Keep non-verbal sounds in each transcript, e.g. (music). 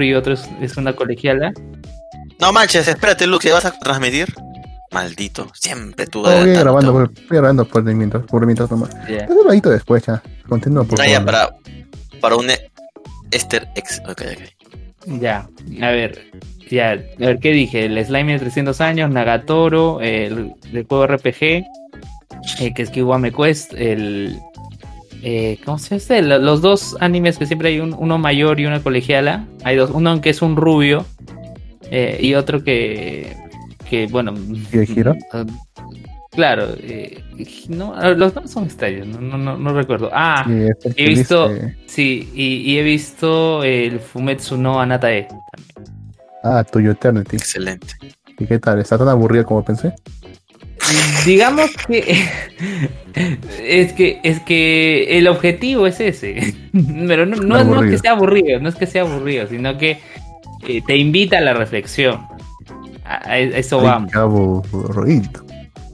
Y otro es, es una colegiala. No manches, espérate, Luke, ¿ya vas a transmitir? Maldito, siempre tú. Oh, voy grabando, voy, grabando por mientras, por mientras nomás. Ya. Es un ratito después ya. Continúa por Ah, ya, favor. para, para un e- Esther X. Ok, ok. Ya, a ver, ya, a ver qué dije, el slime de 300 años, Nagatoro, el, el juego RPG, eh, que es Kiwame Quest, el... eh, ¿Cómo se? Lo- Los dos animes que siempre hay un- uno mayor y una colegiala. Hay dos, uno que es un rubio eh, y otro que, que bueno... Claro, eh, no, los dos son extraños, no, no, no, no recuerdo. Ah, Sí, es he visto- dice- sí, y, y he visto el Fumetsu no Anatae. Ah, Tuyo Eternity. Excelente. ¿Y qué tal? ¿Está tan aburrida como pensé? Digamos que (laughs) es que es que el objetivo es ese, (laughs) pero no, no, no es que sea aburrido, no es que sea aburrido, sino que eh, te invita a la reflexión. A, a eso vamos.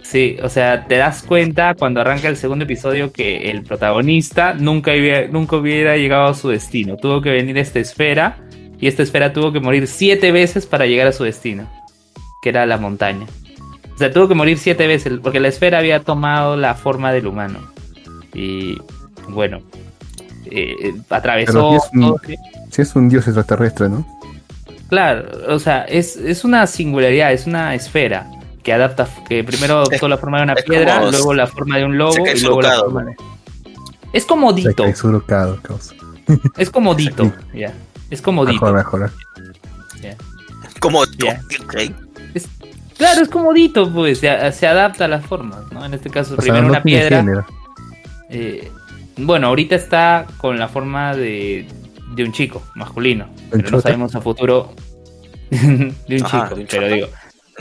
Sí, o sea, te das cuenta cuando arranca el segundo episodio que el protagonista nunca hubiera, nunca hubiera llegado a su destino. Tuvo que venir a esta esfera y esta esfera tuvo que morir siete veces para llegar a su destino, que era la montaña. O sea, tuvo que morir siete veces porque la esfera había tomado la forma del humano. Y bueno, eh, atravesó... Pero aquí es un- Si es un dios extraterrestre, ¿no? Claro, o sea, es, es una singularidad, es una esfera que adapta, que primero adoptó la forma de una es piedra, como luego la forma de un lobo y luego la forma de... Es comodito, (laughs) es comodito, ya. Es comodito. Mejor, mejor. ya. Como. Claro, es comodito, pues, se, se adapta a las formas, ¿no? En este caso, O sea, primero no una piedra. eh, bueno, ahorita está con la forma de, de un chico masculino, pero no chota? sabemos a futuro (laughs) de un Ajá, chico, de un pero digo,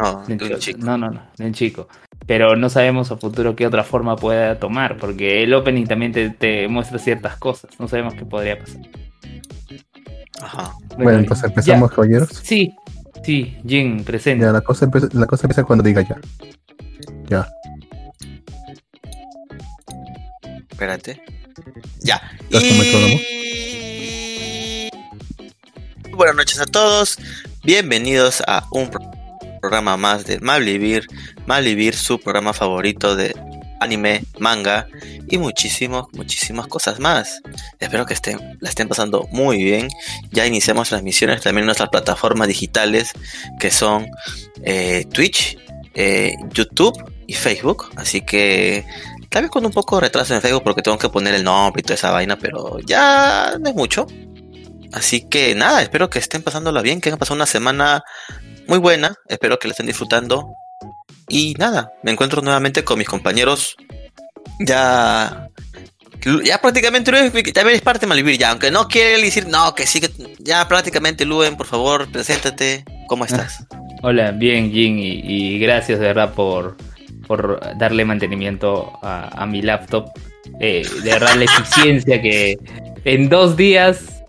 No, De un de un chico. chico. No, no, no, de un chico. Pero no sabemos a futuro qué otra forma pueda tomar, porque el opening también te, te muestra ciertas cosas. No sabemos qué podría pasar. Ajá. Bueno, entonces empezamos, caballeros. Sí, sí, Jin, presente. Ya, la cosa, empieza, la cosa empieza cuando diga ya. Ya. Espérate. Ya. ¿Ya? Y... Buenas noches a todos. Bienvenidos a un pro- programa más de Malvivir. Malvivir, su programa favorito de anime, manga y muchísimos, muchísimas cosas más. Espero que estén, la estén pasando muy bien. Ya iniciamos transmisiones también en nuestras plataformas digitales que son eh, Twitch, eh, YouTube y Facebook. Así que Tal vez con un poco de retraso en Facebook porque tengo que poner el nombre y toda esa vaina, pero ya no es mucho. Así que nada, espero que estén pasándola bien, que hayan pasado una semana muy buena, espero que la estén disfrutando. Y nada, me encuentro nuevamente con mis compañeros. Ya. Ya prácticamente Luen también es parte de Malvivir, ya, aunque no quiere decir, no, que sí, que ya prácticamente Luen, por favor, preséntate, ¿cómo estás? Hola, bien, Jin, y, y gracias de verdad por, por darle mantenimiento a, a mi laptop. Eh, de verdad, la eficiencia que en dos días,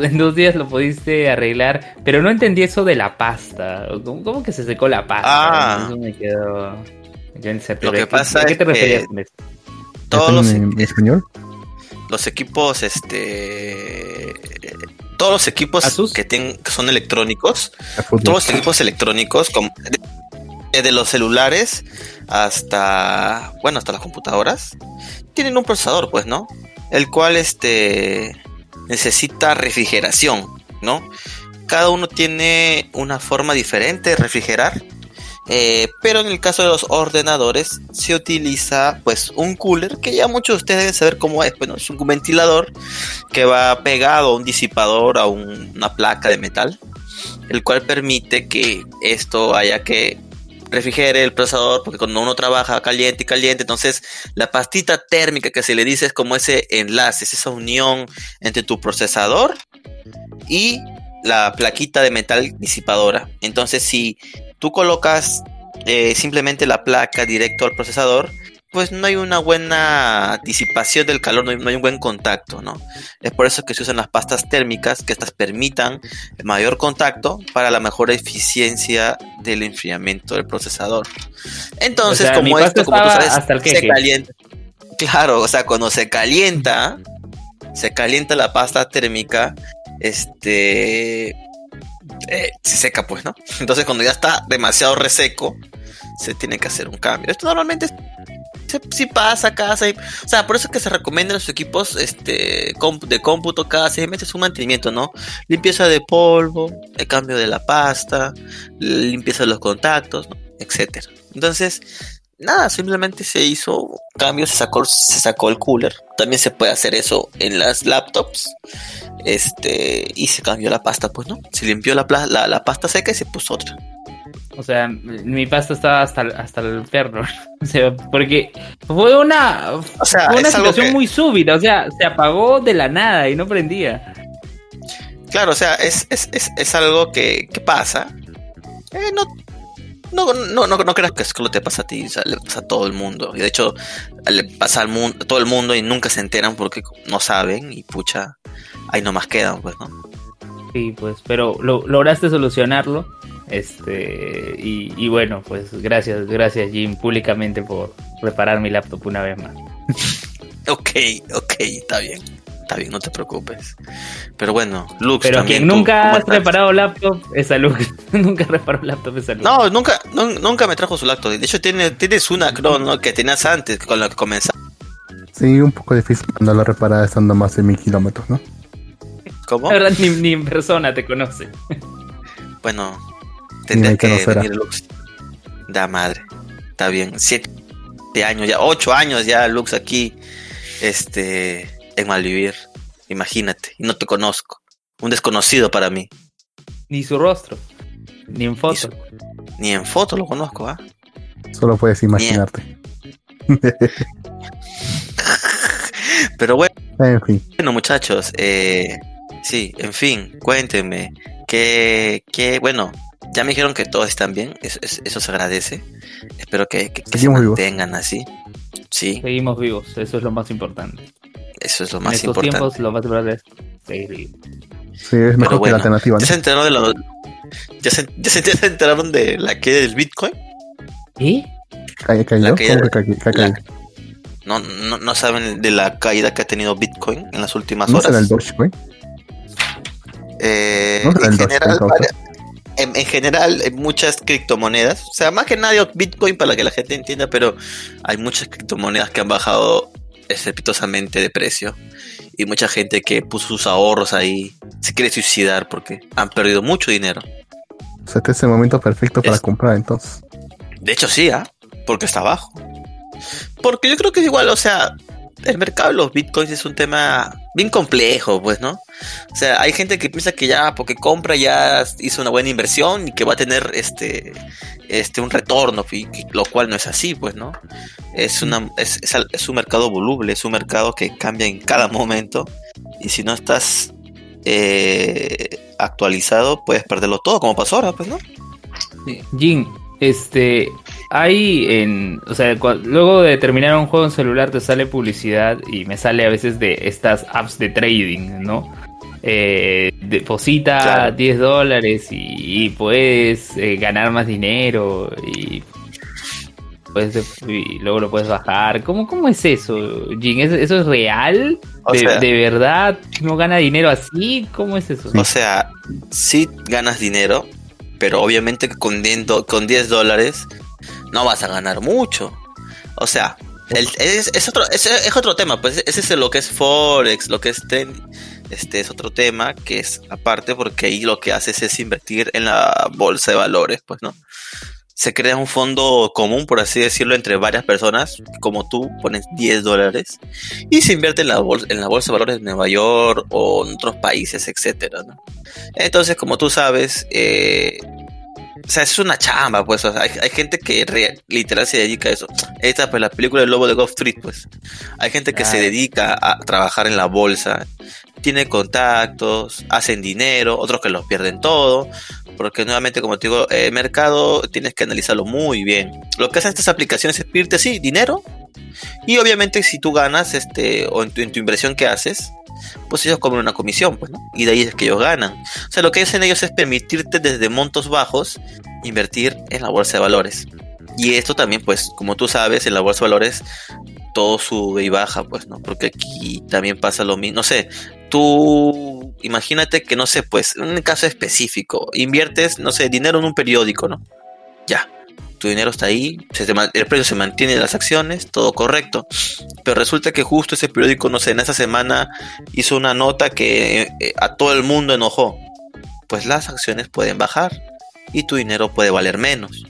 en dos días lo pudiste arreglar, pero no entendí eso de la pasta. ¿Cómo, cómo que se secó la pasta? Ah. Eso me quedó. quedó incertidumbre. Lo que ¿Qué- pasa ¿A qué es te referías que con eso? Todos los, ¿En, en español? los equipos, este. Todos los equipos ¿Asus? que, ten- que son electrónicos, todos los equipos electrónicos, como- desde los celulares hasta, bueno, hasta las computadoras, tienen un procesador, pues, ¿no? El cual, este, necesita refrigeración, ¿no? Cada uno tiene una forma diferente de refrigerar, eh, pero en el caso de los ordenadores se utiliza, pues, un cooler, que ya muchos de ustedes deben saber cómo es, bueno, es un ventilador que va pegado a un disipador, a un- una placa de metal, el cual permite que esto haya que refrigere el procesador, porque cuando uno trabaja caliente y caliente, entonces la pastita térmica que se le dice es como ese enlace, es esa unión entre tu procesador y la plaquita de metal disipadora. Entonces, si tú colocas eh, simplemente la placa directo al procesador, pues no hay una buena disipación del calor, no hay, no hay un buen contacto, ¿no? Es por eso que se usan las pastas térmicas, que estas permitan el mayor contacto para la mejor eficiencia del enfriamiento del procesador. Entonces, O sea, mi como esto, como tú sabes, hasta el se queje. calienta. Claro, o sea, cuando se calienta, se calienta la pasta térmica, este eh, se seca, pues, ¿no? Entonces, cuando ya está demasiado reseco, se tiene que hacer un cambio. Esto normalmente se- sí pasa cada o sea, por eso es que se recomiendan los equipos este de cómputo cada seis meses un mantenimiento, ¿no? Limpieza de polvo, el cambio de la pasta, limpieza de los contactos, ¿no? etcétera. Entonces, nada, simplemente se hizo cambios, se sacó, se sacó el cooler. También se puede hacer eso en las laptops. Este, y se cambió la pasta, pues, ¿no? Se limpió la, la, la pasta seca y se puso otra. O sea, mi pasta estaba hasta, hasta el perro. (laughs) O sea, porque fue una, O sea, fue una es situación que- muy súbita. O sea, se apagó de la nada y no prendía. Claro, o sea, es, es, es, es algo que, que pasa. Eh, no, no, no, no, no creas que solo te pasa a ti, o sea, le pasa a todo el mundo. Y de hecho, le pasa al mundo, a todo el mundo y nunca se enteran porque no saben y pucha, ahí nomás quedan, pues, ¿no? Sí, pues, pero lo, lograste solucionarlo. Este, y, y bueno, pues gracias, gracias Jim, públicamente por reparar mi laptop una vez más. (laughs) Ok, ok, está bien. Está bien, no te preocupes. Pero bueno, Lux Pero también. quien nunca ¿cómo (laughs) ha reparado laptop es a Luke. nunca reparó laptop es a Luke. No, nunca, nun- nunca me trajo su laptop. De hecho, tiene, tienes una Chrome, ¿no? Que tenías antes, con la que comenzaste. Sí, un poco difícil cuando la reparada estando más de mil kilómetros, ¿no? ¿Cómo? La verdad, ni, ni en persona te conoce. Bueno, tendría que venir Lux. Da madre. Está bien. Siete años ya, ocho años ya Lux aquí, este, en Malvivir. Imagínate. Y no te conozco. Un desconocido para mí. Ni su rostro. Ni en foto. su- Ni en foto lo conozco, ¿ah? Solo puedes imaginarte. (laughs) Pero bueno, en fin, muchachos, eh, sí, en fin, cuéntenme. Que, que, bueno, ya me dijeron que todos están bien. Eso, eso- eso se agradece. Espero que, que- que se Seguimos vivos. mantengan así. Sí, Seguimos vivos, eso es lo más importante. eso es lo en más estos importante. tiempos lo más importante es seguir vivos. sí, es mejor que bueno, la alternativa, ¿no? ¿Ya se enteraron de lo, ya se, ya se- ya se enteraron de la caída del Bitcoin? ¿Y? ¿Ca- ¿Cayó? la que- ¿Cómo que ca- ca- la- cayó? No, no, no saben de la caída que ha tenido Bitcoin en las últimas ¿No horas. será el Dogecoin? Eh, ¿No será en, el Dogecoin, general, en, en general, hay muchas criptomonedas. O sea, más que nada Bitcoin para que la gente entienda, pero hay muchas criptomonedas que han bajado estrepitosamente de precio. Y mucha gente que puso sus ahorros ahí se quiere suicidar porque han perdido mucho dinero. O sea, este es el momento perfecto para Es- comprar, entonces. De hecho, sí, ¿ah? Porque está bajo. Porque yo creo que es igual, o sea, el mercado de los bitcoins es un tema bien complejo, pues, ¿no? O sea, hay gente que piensa que ya porque compra ya hizo una buena inversión y que va a tener este, este un retorno, lo cual no es así, pues, ¿no? Es, una, es, es, un mercado voluble, es un mercado que cambia en cada momento y si no estás eh, actualizado puedes perderlo todo, como pasó ahora, pues, ¿no? Jin, este, hay en, o sea, luego de terminar un juego en celular te sale publicidad y me sale a veces de estas apps de trading, ¿no? Eh, deposita Claro. 10 dólares y, y puedes eh, ganar más dinero y, puedes, y luego lo puedes bajar. ¿Cómo, cómo es eso, Jin? ¿Es- ¿Eso es real? ¿De, sea- de verdad no gana dinero así? ¿Cómo es eso? O sea, sí ganas dinero, pero obviamente con 10, do- con 10 dólares no vas a ganar mucho. O sea, el- es, es otro, es, es otro tema, pues ese es lo que es Forex, lo que es ten- este es otro tema que es aparte porque ahí lo que haces es invertir en la bolsa de valores, pues, ¿no? Se crea un fondo común, por así decirlo, entre varias personas, como tú pones 10 dólares y se invierte en la bolsa, en la bolsa de valores de Nueva York o en otros países, etcétera, ¿no? Entonces, como tú sabes, eh, o sea, es una chamba, pues. o sea, hay, hay gente que re- literal se dedica a eso. Esta, pues, la película del lobo de Wall Street, pues. Hay gente que se dedica a trabajar en la bolsa, tiene contactos, hacen dinero, otros que los pierden todo. Porque nuevamente, como te digo, el mercado tienes que analizarlo muy bien. Lo que hacen estas aplicaciones es pedirte, sí, dinero, Y obviamente si tú ganas, este, o en tu, en tu inversión que haces, pues ellos cobran una comisión, pues, ¿no? Y de ahí es que ellos ganan. O sea, lo que hacen ellos es permitirte desde montos bajos invertir en la bolsa de valores. Y esto también, pues, como tú sabes, en la bolsa de valores todo sube y baja, pues, ¿no? Porque aquí también pasa lo mismo. No sé, tú imagínate que, no sé, pues, un caso específico, inviertes, no sé, dinero en un periódico, ¿no? Ya, tu dinero está ahí, el precio se mantiene las acciones, todo correcto. Pero resulta que justo ese periódico, no sé, en esa semana hizo una nota que eh, a todo el mundo enojó. Pues las acciones pueden bajar y tu dinero puede valer menos.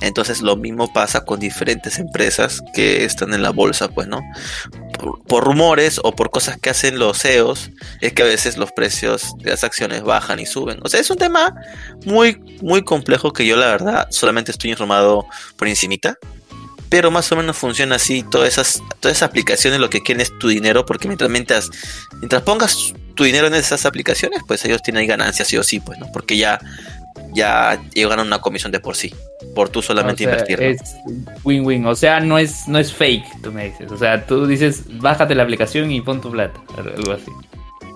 Entonces lo mismo pasa con diferentes empresas que están en la bolsa, pues, ¿no? Por, rumores o por cosas que hacen los CEOs, es que a veces los precios de las acciones bajan y suben. O sea, es un tema muy, muy complejo que yo la verdad solamente estoy informado por encimita. Pero más o menos funciona así. Todas esas, todas esas aplicaciones lo que quieren es tu dinero. Porque mientras, mientras, mientras pongas tu dinero en esas aplicaciones, pues ellos tienen ganancias sí o sí, pues, ¿no? Porque ya, ya ellos ganan una comisión de por sí. Por tú solamente O sea, invertir. ¿no? Es win-win. O sea, no es, no es fake, tú me dices. O sea, tú dices, bájate la aplicación y pon tu plata. Algo así.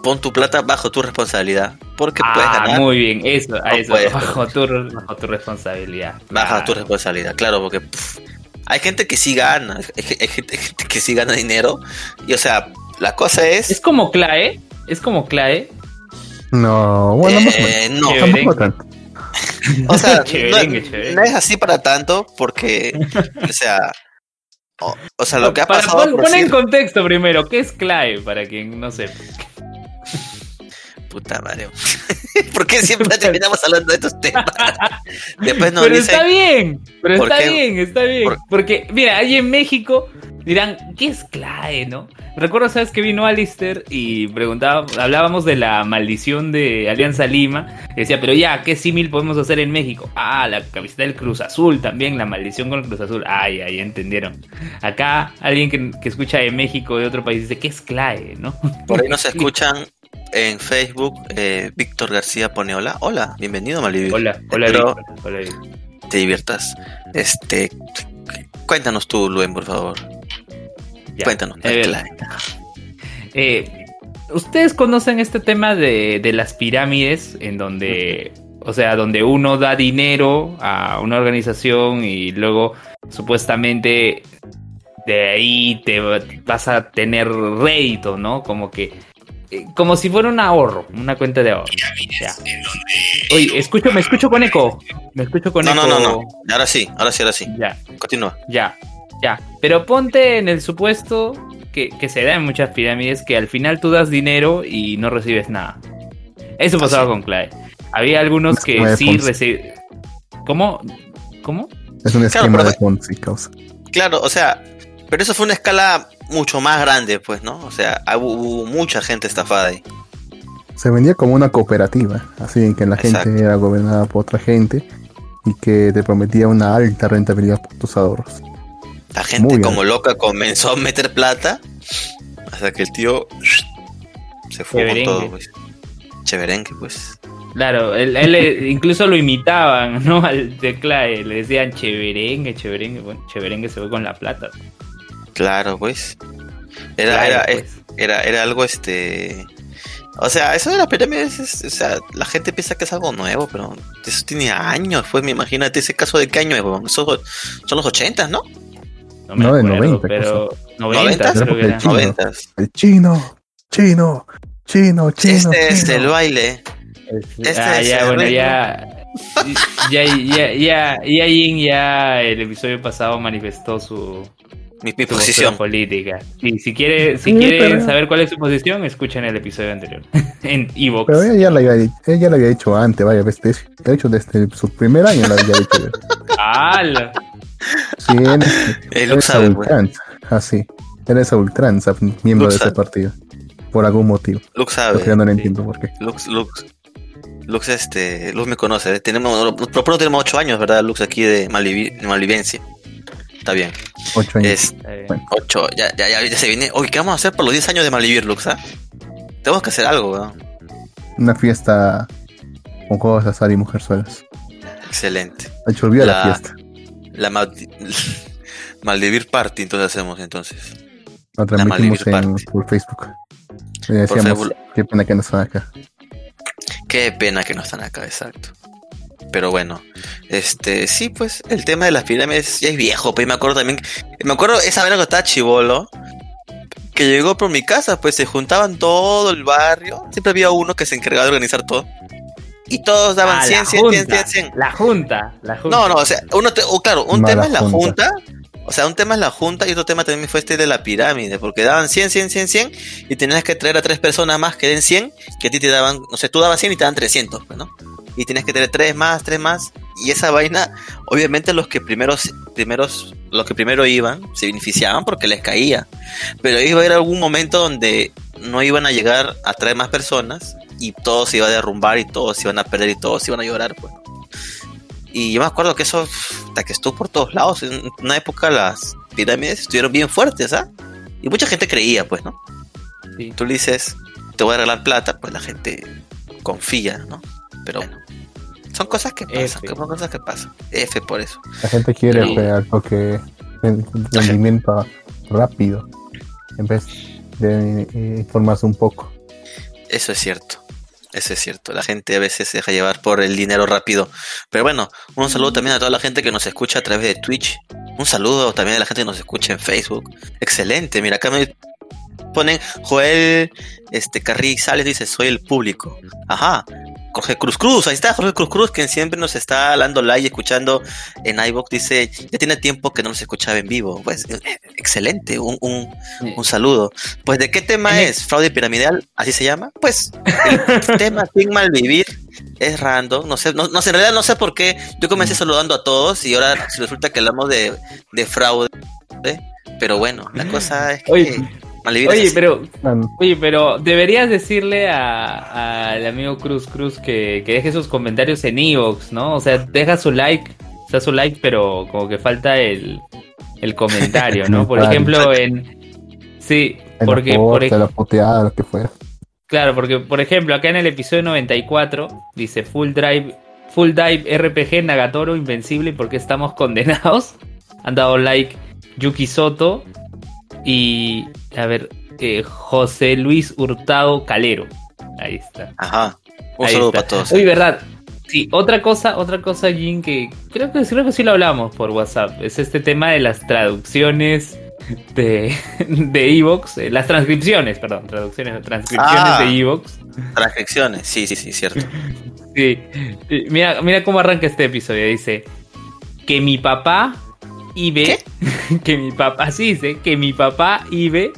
Pon tu plata bajo tu responsabilidad. Porque puedes Ah, ganar. muy bien. Eso, a No eso. puedes, bajo, tu, bajo tu responsabilidad. Baja Claro. tu responsabilidad, claro, porque pff, hay gente que sí gana, hay, hay gente, hay gente que sí gana dinero. Y o sea, la cosa es. Es como Clae. Es como Clae. No, bueno, más eh, no. Tampoco tanto. O sea, (laughs) no, no es así para tanto, porque, o sea, o, o sea, lo que ha Para- pasado. pon, por pon en decir- contexto primero. ¿Qué es Clae? Para quien no sepa. Puta madre. (laughs) ¿Por qué siempre terminamos hablando de estos temas? (laughs) Después nos pero dicen. está bien, pero ¿Por está qué? bien, está bien. Por- Porque, mira, ahí en México dirán, ¿qué es CLAE, no? Recuerdo, ¿sabes? Que vino Alistair y preguntaba, hablábamos de la maldición de Alianza Lima. Y decía, pero ya, ¿qué símil podemos hacer en México? Ah, la camiseta del Cruz Azul también, la maldición con el Cruz Azul. Ay, ahí entendieron. Acá, alguien que, que escucha de México, de otro país, dice, ¿qué es CLAE, no? Por ahí (laughs) nos escuchan en Facebook. eh, Víctor García pone hola. Hola, bienvenido, Malivir. Hola, hola, Espero Víctor. Hola, Víctor. te diviertas. Este. Cuéntanos tú, Luen, por favor. Ya. Cuéntanos. Eh. Eh, ¿Ustedes conocen este tema de, de las pirámides en donde, o sea, donde uno da dinero a una organización y luego supuestamente de ahí te vas a tener rédito, ¿no? Como que, como si fuera un ahorro, una cuenta de ahorro. Ya. Oye, escucho, me escucho con eco. Me escucho con No, eco. no, no, no. Ahora sí, ahora sí, ahora sí. Ya. Continúa. Ya, ya. Pero ponte en el supuesto que, que se da en muchas pirámides que al final tú das dinero y no recibes nada. Eso pasaba sí. con Clay. Había algunos que sí recibían. ¿Cómo? ¿Cómo? Es un esquema de Ponzi, causa. Claro, o sea, pero eso fue una escala mucho más grande, pues, ¿no? O sea, hubo, hubo mucha gente estafada ahí. Se vendía como una cooperativa, así en que la gente era gobernada por otra gente y que te prometía una alta rentabilidad por tus ahorros. La gente Muy como loca comenzó a meter plata hasta que el tío se fue con todo, pues. Cheverengue, pues. Claro, él, él, eh, incluso lo imitaban, ¿no? (laughs) Al de Clay. Le decían cheverengue, cheverengue. Bueno, cheverengue se fue con la plata. Claro, pues. Era, Claro, era, pues. era, era algo este. O sea, eso de las pirámides, es- o sea, la gente piensa que es algo nuevo, pero eso tiene años, pues, me imagínate ese caso de qué año es, son los 80, ¿no? No me No, de acuerdo, 90 pero... 90, ¿Noventas? creo que era. Chino. 90. El chino, chino, chino, chino. Este es el baile. Este, Este ah, es ya, el bueno, ritmo. ya, ya, ya, ya, ya, Yin ya el episodio pasado manifestó su, Mi, mi posición. política. Y si quiere, si Sí, quieren pero- saber cuál es su posición, escuchen el episodio anterior (laughs) en Evox. Pero ella ya lo había, ella lo había dicho antes, vaya, ves, de- hecho desde su primer año lo había dicho. ¡Hala! Sí, él, (laughs) El él Lux es sabe, pues. ultranza, así. Él es a ultranza, miembro Lux de ese sabe. partido. Por algún motivo. Lux Lo que sabe. yo no le sí. entiendo por qué. Lux, Lux. Lux, este. Lux me conoce. ¿eh? Tenemos, por pronto tenemos 8 años, ¿verdad? Lux aquí de, Malivencia. Está bien. Ocho años. Es. 8. Ya, ya, ya, ya se viene. Oye, ¿qué vamos a hacer por los 10 años de Malivir, Lux? ah? Tenemos que hacer algo, weón. Una fiesta con juegos de azar y mujerzuelas. Excelente. De hecho, olvida la, La- fiesta. La maldi- Maldivir Party, entonces hacemos entonces. Lo transmitimos en, por Facebook. Y decíamos, Facebook. qué pena que no están acá. Qué pena que no están acá, exacto. Pero bueno, este, sí, pues, el tema de las pirámides ya es viejo, pues, y me acuerdo también, me acuerdo esa vez que estaba chivolo, que llegó por mi casa, pues se juntaban todo el barrio, siempre había uno que se encargaba de organizar todo, y todos daban Ah, 100, la 100, 100, junta, 100, 100. La junta, la junta. No, no, o sea, uno te- o claro, un tema es la junta. junta. O sea, un tema es la junta y otro tema también fue este de la pirámide, porque daban 100, 100, 100, 100 y tenías que traer a tres personas más que den 100, que a ti te daban, no sé, tú dabas 100 y te dan 300, pues, ¿no? Y tienes que tener tres más, tres más, y esa vaina, obviamente los que primeros, primeros, los que primero iban, se beneficiaban porque les caía, pero iba a haber algún momento donde no iban a llegar a traer más personas y todo se iba a derrumbar y todos se iban a perder y todos iban a llorar, pues. Y yo me acuerdo que eso, hasta que estuvo por todos lados. En una época las pirámides estuvieron bien fuertes, ¿ah? Y mucha gente creía, pues, ¿no? Sí. Tú le dices, te voy a regalar plata, pues la gente confía, ¿no? Pero bueno, son cosas que pasan, F. que son cosas que pasan. F por eso. La gente quiere porque el rendimiento rápido en vez de eh, informarse un poco. Eso es cierto. Eso es cierto. La gente a veces se deja llevar por el dinero rápido. Pero bueno, un saludo también a toda la gente que nos escucha a través de Twitch. Un saludo también a la gente que nos escucha en Facebook. Excelente. Mira, acá me ponen Joel este Carrizales dice, soy el público. Ajá. Jorge Cruz Cruz, ahí está Jorge Cruz Cruz, quien siempre nos está dando like y escuchando en iVoox, dice, ya tiene tiempo que no nos escuchaba en vivo. Pues, eh, excelente, un, un, un saludo. Pues, ¿de qué tema el- es? ¿Fraude piramidal? ¿Así se llama? Pues, el (laughs) tema sin malvivir es random. No sé, no, no sé, en realidad no sé por qué. Yo comencé saludando a todos y ahora resulta que hablamos de, de fraude. Pero bueno, la cosa es que Oye, Oye, pero, oye, pero deberías decirle a- al amigo Cruz Cruz que, que deje sus comentarios en Evox, ¿no? O sea, deja su like, o sea, su like, pero como que falta el, el comentario, ¿no? Por ejemplo, en... Sí, en porque, por ejemplo... la puteada, lo que fuera. Claro, porque por ejemplo, acá en el episodio 94 dice Full Drive, Full Dive RPG Nagatoro Invencible y porque estamos (laughs) condenados. Han dado like Yuki Soto y a ver, eh, José Luis Hurtado Calero. Ahí está. Ajá. Un Ahí saludo está. para todos. Uy, verdad. Sí, otra cosa, otra cosa, Jin, que creo que creo que sí lo hablamos por WhatsApp. Es este tema de las traducciones de (laughs) de Evox, eh, las transcripciones, perdón, traducciones, transcripciones Ah. de Evox. Transcripciones. Sí, sí, sí, cierto. (laughs) Sí. Sí, Mira, mira cómo arranca este episodio. Dice que mi papá ibe, (laughs) que mi papá, así dice, que mi papá ibe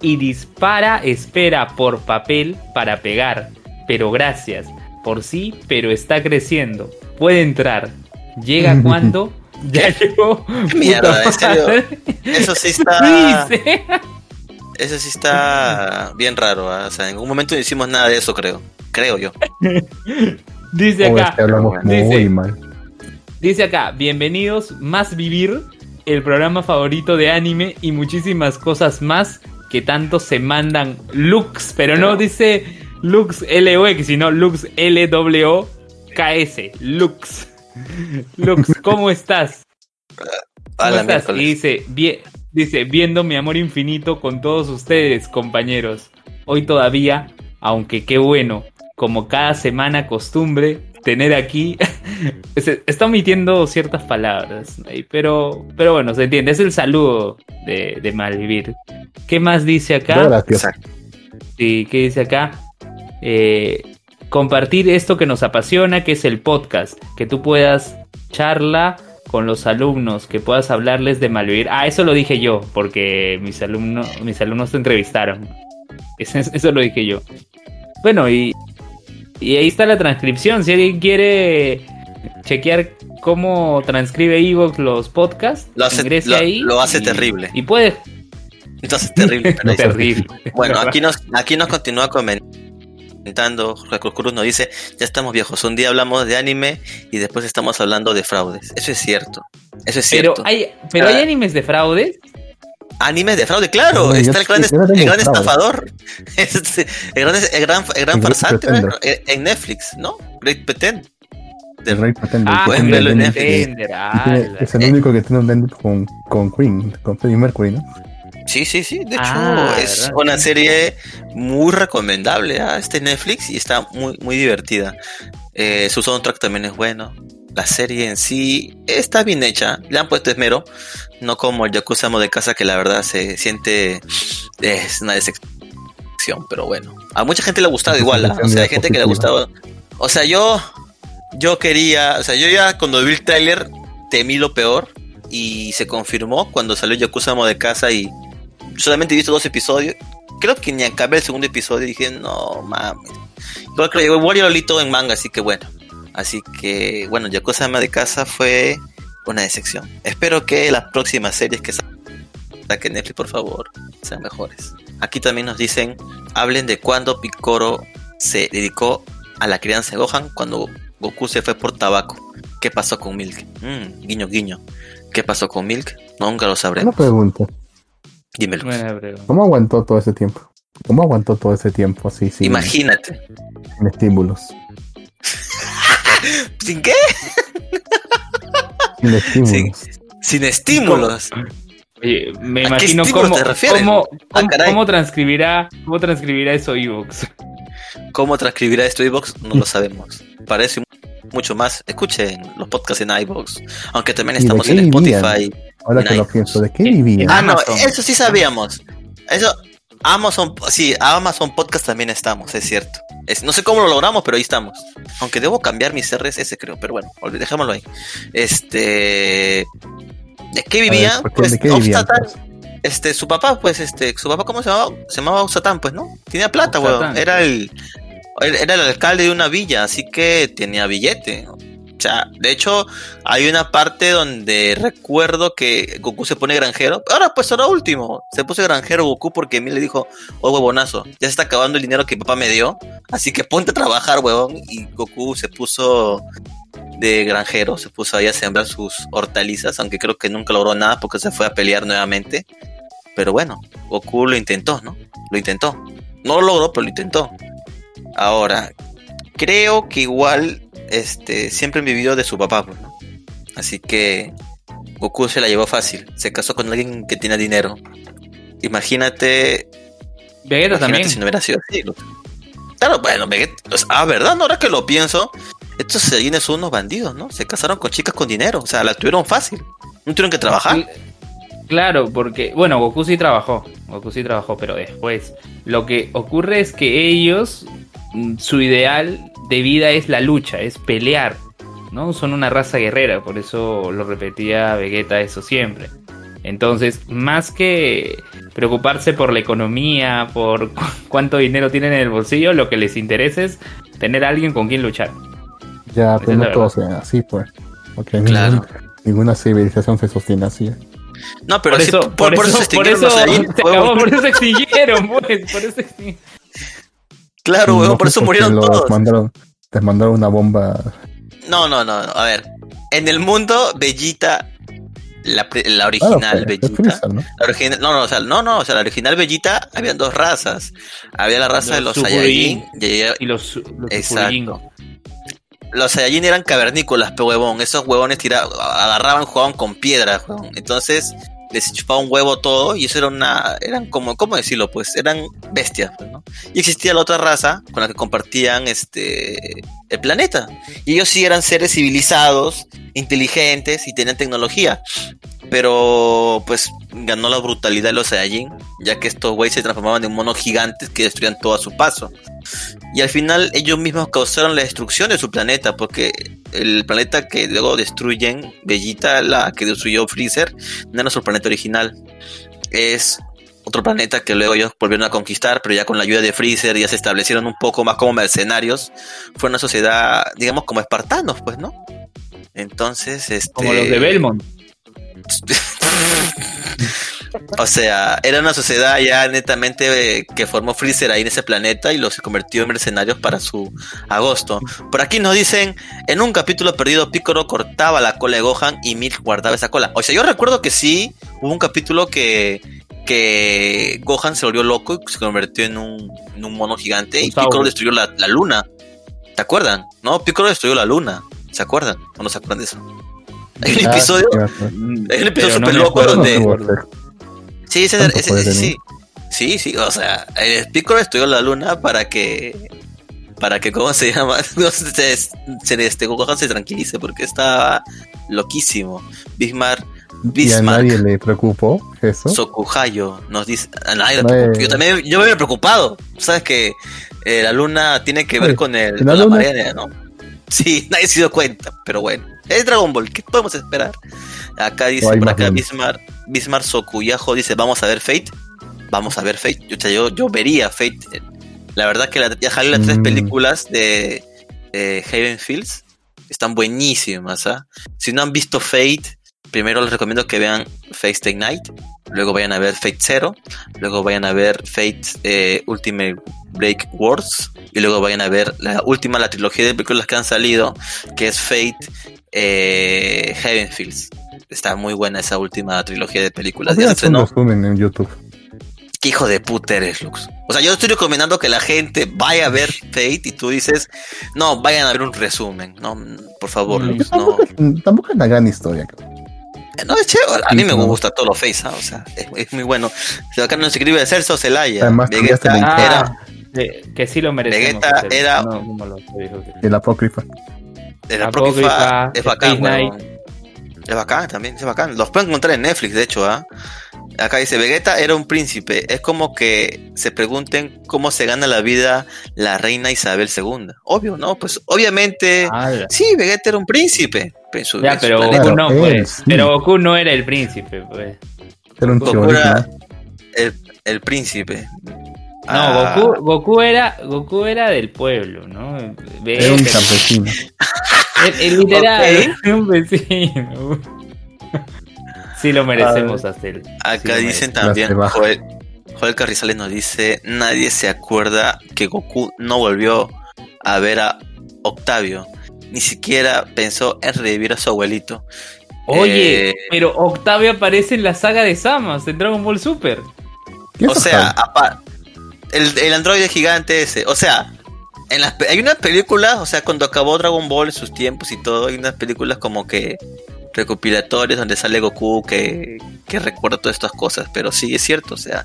y dispara, espera por papel para pegar. Pero gracias. Por sí, pero está creciendo. Puede entrar. Llega (laughs) cuando ya llegó. ¿Qué mierda? ¿En serio? Eso sí (laughs) está. Dice. Eso sí está bien raro. ¿ah? O sea, en ningún momento no hicimos nada de eso, creo. Creo yo. Dice acá. que hablamos Dice- muy mal. Dice acá, bienvenidos, Más Vivir, el programa favorito de anime y muchísimas cosas más que tanto se mandan Lux, pero no dice Lux L-O-X, sino Lux L-W-K-S, Lux. (laughs) Lux, ¿cómo estás? ¿Cómo estás? Y dice, "Vie- dice, viendo mi amor infinito con todos ustedes, compañeros. Hoy todavía, aunque qué bueno, como cada semana costumbre, tener aquí. (laughs) se- está omitiendo ciertas palabras, pero, pero bueno, se entiende. Es el saludo de, de Malvivir. ¿Qué más dice acá? Gracias. Sí, ¿qué dice acá? Eh, compartir esto que nos apasiona, que es el podcast. Que tú puedas charla con los alumnos, que puedas hablarles de Malvivir. Ah, eso lo dije yo, porque mis alumnos, mis alumnos te entrevistaron. Eso, (laughs) eso lo dije yo. Bueno, y, y ahí está la transcripción. Si alguien quiere chequear cómo transcribe Evox los podcasts, Lo hace- lo- ahí. lo hace y- terrible. Y puede. Entonces, terrible. pero. Terrible. Bueno, aquí (laughs) nos, aquí nos continúa comentando. Jorge Cruz nos dice: Ya estamos viejos. Un día hablamos de anime y después estamos hablando de fraudes. Eso es cierto. Eso es Pero cierto. hay, pero hay Ah. animes de fraudes. Animes de fraude, claro. Está el gran, el estafador. (laughs) Este, el gran, el gran, el gran El Great farsante Pretender. bueno, en Netflix, ¿no? Great Pretend. El Rey Pretender. Ah, tiene verlo en tiene- ala. es el único que tiene un Bendis con, con Queen, con Freddie Mercury, ¿no? Sí, sí, sí. De hecho, Ah, es ¿verdad? una serie muy recomendable a este Netflix y está muy, muy divertida. Eh, su soundtrack también es bueno. La serie en sí está bien hecha. Le han puesto esmero. No como el Yakuza Amo de Casa, que la verdad se siente. Es una decepción, pero bueno. A mucha gente le ha gustado igual. ¿ah? O sea, hay gente que le ha gustado. O sea, yo. Yo quería. O sea, yo ya cuando vi el tráiler temí lo peor. Y se confirmó cuando salió Yakuza Amo de Casa y solamente he visto dos episodios. Creo que ni acabé el segundo episodio y dije, no mames. Igual creo que igual yo lo en manga, así que bueno. Así que, bueno, Yakuza Ama de Casa fue una decepción. Espero que las próximas series que sa- saque Netflix, por favor, sean mejores. Aquí también nos dicen, hablen de cuando Picoro se dedicó a la crianza de Gohan cuando Goku se fue por tabaco. ¿Qué pasó con Milk? Mm, guiño, guiño. ¿Qué pasó con Milk? Nunca lo Una sabremos. pregunta. Dímelo. ¿Cómo aguantó todo ese tiempo? ¿Cómo aguantó todo ese tiempo así sin, Imagínate. sin estímulos? ¿Sin qué? Sin estímulos. Sin estímulos. Oye, me ¿A qué imagino estímulos cómo, te refieres? cómo, Ah, cómo- transcribirá, cómo transcribirá eso Evox. ¿Cómo transcribirá esto iVoox? No lo sabemos. Parece mucho más. Escuchen los podcasts en iVoox. Aunque también ¿Y de estamos en vivían? Spotify. Ahora que lo pienso, ¿de qué vivía? Ah, no, eso sí sabíamos. Eso, Amazon, sí, Amazon Podcast también estamos, es cierto. Es- no sé cómo lo logramos, pero ahí estamos. Aunque debo cambiar mis RSS, creo, pero bueno, dejémoslo ahí. Este. ¿De qué vivía? ¿por qué? pues, ¿De qué vivían, pues? este, su papá, pues, este, su papá, ¿cómo se llamaba? Se llamaba Obstatán, pues, ¿no? Tenía plata, weón. Era el, era el alcalde de una villa, así que tenía billete. O sea, de hecho, hay una parte donde recuerdo que Goku se pone granjero. Ahora, pues ahora último, se puso granjero Goku porque Emil le dijo, oh huevonazo, ya se está acabando el dinero que papá me dio, así que ponte a trabajar, huevón. Y Goku se puso de granjero, se puso ahí a sembrar sus hortalizas, aunque creo que nunca logró nada porque se fue a pelear nuevamente. Pero bueno, Goku lo intentó, ¿no? Lo intentó. No lo logró, pero lo intentó. Ahora, creo que igual este siempre vivió de su papá, pues, ¿no? Así que Goku se la llevó fácil. Se casó con alguien que tiene dinero. Imagínate, Vegeta imagínate también. si no hubiera sido así. Claro, bueno, Vegeta, ah, verdad, ahora que lo pienso, estos Saiyajines son unos bandidos, ¿no? Se casaron con chicas con dinero, o sea, la tuvieron fácil. No tuvieron que trabajar. Cl- Claro, porque, bueno, Goku sí trabajó, Goku sí trabajó, pero después lo que ocurre es que ellos, mm, su ideal de vida es la lucha, es pelear, ¿no? Son una raza guerrera, por eso lo repetía Vegeta eso siempre. Entonces, más que preocuparse por la economía, por (laughs) cu- cuánto dinero tienen en el bolsillo, lo que les interesa es tener a alguien con quien luchar. Ya, Esa pero no todos sean así, pues. Porque Claro. ningún- ninguna civilización se sostiene así. No, pero por, sí, eso, por, por eso se por extinguieron eso los (laughs) se acabó, por eso se extinguieron, pues, por eso se extinguieron. Claro, huevón, No por eso murieron todos. Mandaron, les mandaron una bomba. No, no, no, no, a ver. En el mundo, Bellita, la, Claro, original Bellita. ¿no? La no, no, o sea, no, no, o sea, la original Bellita habían dos razas. Había la raza de Los Saiyajin y los, los Exacto. Los Saiyajin eran cavernícolas, pe huevón. Esos huevones tira, agarraban, jugaban con piedras, huevón. Entonces, les chupaba un huevo todo y eso era una, eran como, ¿cómo decirlo? Pues eran bestias, pues, ¿no? Y existía la otra raza con la que compartían este, el planeta. Y ellos sí eran seres civilizados, inteligentes y tenían tecnología. Pero, pues, ganó la brutalidad de los Saiyajin, ya que estos güeyes se transformaban en monos gigantes que destruían todo a su paso. Y al final ellos mismos causaron la destrucción de su planeta, porque el planeta que luego destruyen, Bellita, la que destruyó Freezer, no era su planeta original. Es otro planeta que luego ellos volvieron a conquistar, pero ya con la ayuda de Freezer ya se establecieron un poco más como mercenarios. Fue una sociedad, digamos, como espartanos, pues, ¿no? Entonces, este... Como los de Belmont. (laughs) O sea, era una sociedad ya netamente eh, que formó Freezer ahí en ese planeta y los convirtió en mercenarios para su agosto. Por aquí nos dicen, en un capítulo perdido, Piccolo cortaba la cola de Gohan y Milk guardaba esa cola. O sea, yo recuerdo que sí, hubo un capítulo que, que Gohan se volvió loco y se convirtió en un, en un mono gigante y Un. Piccolo destruyó la, la luna. ¿Te acuerdan? No, Piccolo destruyó la luna. ¿Se acuerdan? ¿O no se acuerdan de eso? Hay un Ah, episodio, hay un episodio no súper loco donde... de- Sí, ese, sí. Sí, sí, o sea, el Piccolo estudió la luna para que para que cómo se llama, (laughs) no se, se este Gohan se tranquilice porque estaba loquísimo. Bismarck, Y a Bismarck, nadie le preocupó eso. Sokuhayo nos dice, a nadie le No, preocupa. eh. yo también yo me había preocupado. Sabes que eh, la luna tiene que ver Oye, con el ¿y con la la luna? marea, ¿no? Sí, (laughs) nadie se dio cuenta, pero bueno. Es Dragon Ball, ¿qué podemos esperar? Acá dice, O hay por acá lunas. Bismarck, Bismarck Sokuyajo dice, vamos a ver Fate. Vamos a ver Fate. Yo, yo, yo vería Fate. La verdad que la, ya jalé las tres Mm. películas de, de Haven Fields. Están buenísimas, ¿ah? Si no han visto Fate, primero les recomiendo que vean Fate Stay Night. Luego vayan a ver Fate Zero. Luego vayan a ver Fate eh, Ultimate Break Wars. Y luego vayan a ver la última, la trilogía de películas que han salido, que es Fate eh, Haven Fields. Está muy buena esa última trilogía de películas. Ya se resumen en YouTube. ¿Qué hijo de puta eres, Lux? O sea, yo estoy recomendando que la gente vaya a ver Fate y tú dices, no, vayan a ver un resumen. No, por favor, Mm. Lux, no. Tampoco, es, tampoco es una gran historia. Eh, No, es chévere. A mí me gusta todo lo Face, ¿ah? o sea, es, es muy bueno. Acá nos escribe Celso Celaya. Además, Vegeta era, Ah, que, que sí lo merecemos. Vegeta era- No, como lo dijo. El apócrifa. el Apócrifa, Apócrifa es bacán, weón. Es bacán también, es bacán. Los pueden encontrar en Netflix, de hecho, ¿ah? Acá dice, Vegeta era un príncipe. Es como que se pregunten cómo se gana la vida la reina Isabel II. Obvio, ¿no? Pues obviamente... Ala. Sí, Vegeta era un príncipe. En su- Ya, pero. Goku no, pues. sí. Pero Goku no era el príncipe, pues. Era un Goku era el, el príncipe. No, Ah, Goku, Goku era, Goku era del pueblo, ¿no? Era un campesino. el, el literal, era un vecino. Sí lo merecemos hacer. Acá Sí, dicen también. Joel, Joel Carrizales nos dice, nadie se acuerda que Goku no volvió a ver a Octavio. Ni siquiera pensó en revivir a su abuelito. Oye, Eh, pero Octavio aparece en la saga de Samas, en Dragon Ball Super. ¿Qué O sea, el, el androide gigante ese. O sea, en las, hay unas películas, o sea, cuando acabó Dragon Ball en sus tiempos y todo, hay unas películas como que recopilatorias donde sale Goku que, que recuerda todas estas cosas. Pero sí, es cierto, o sea,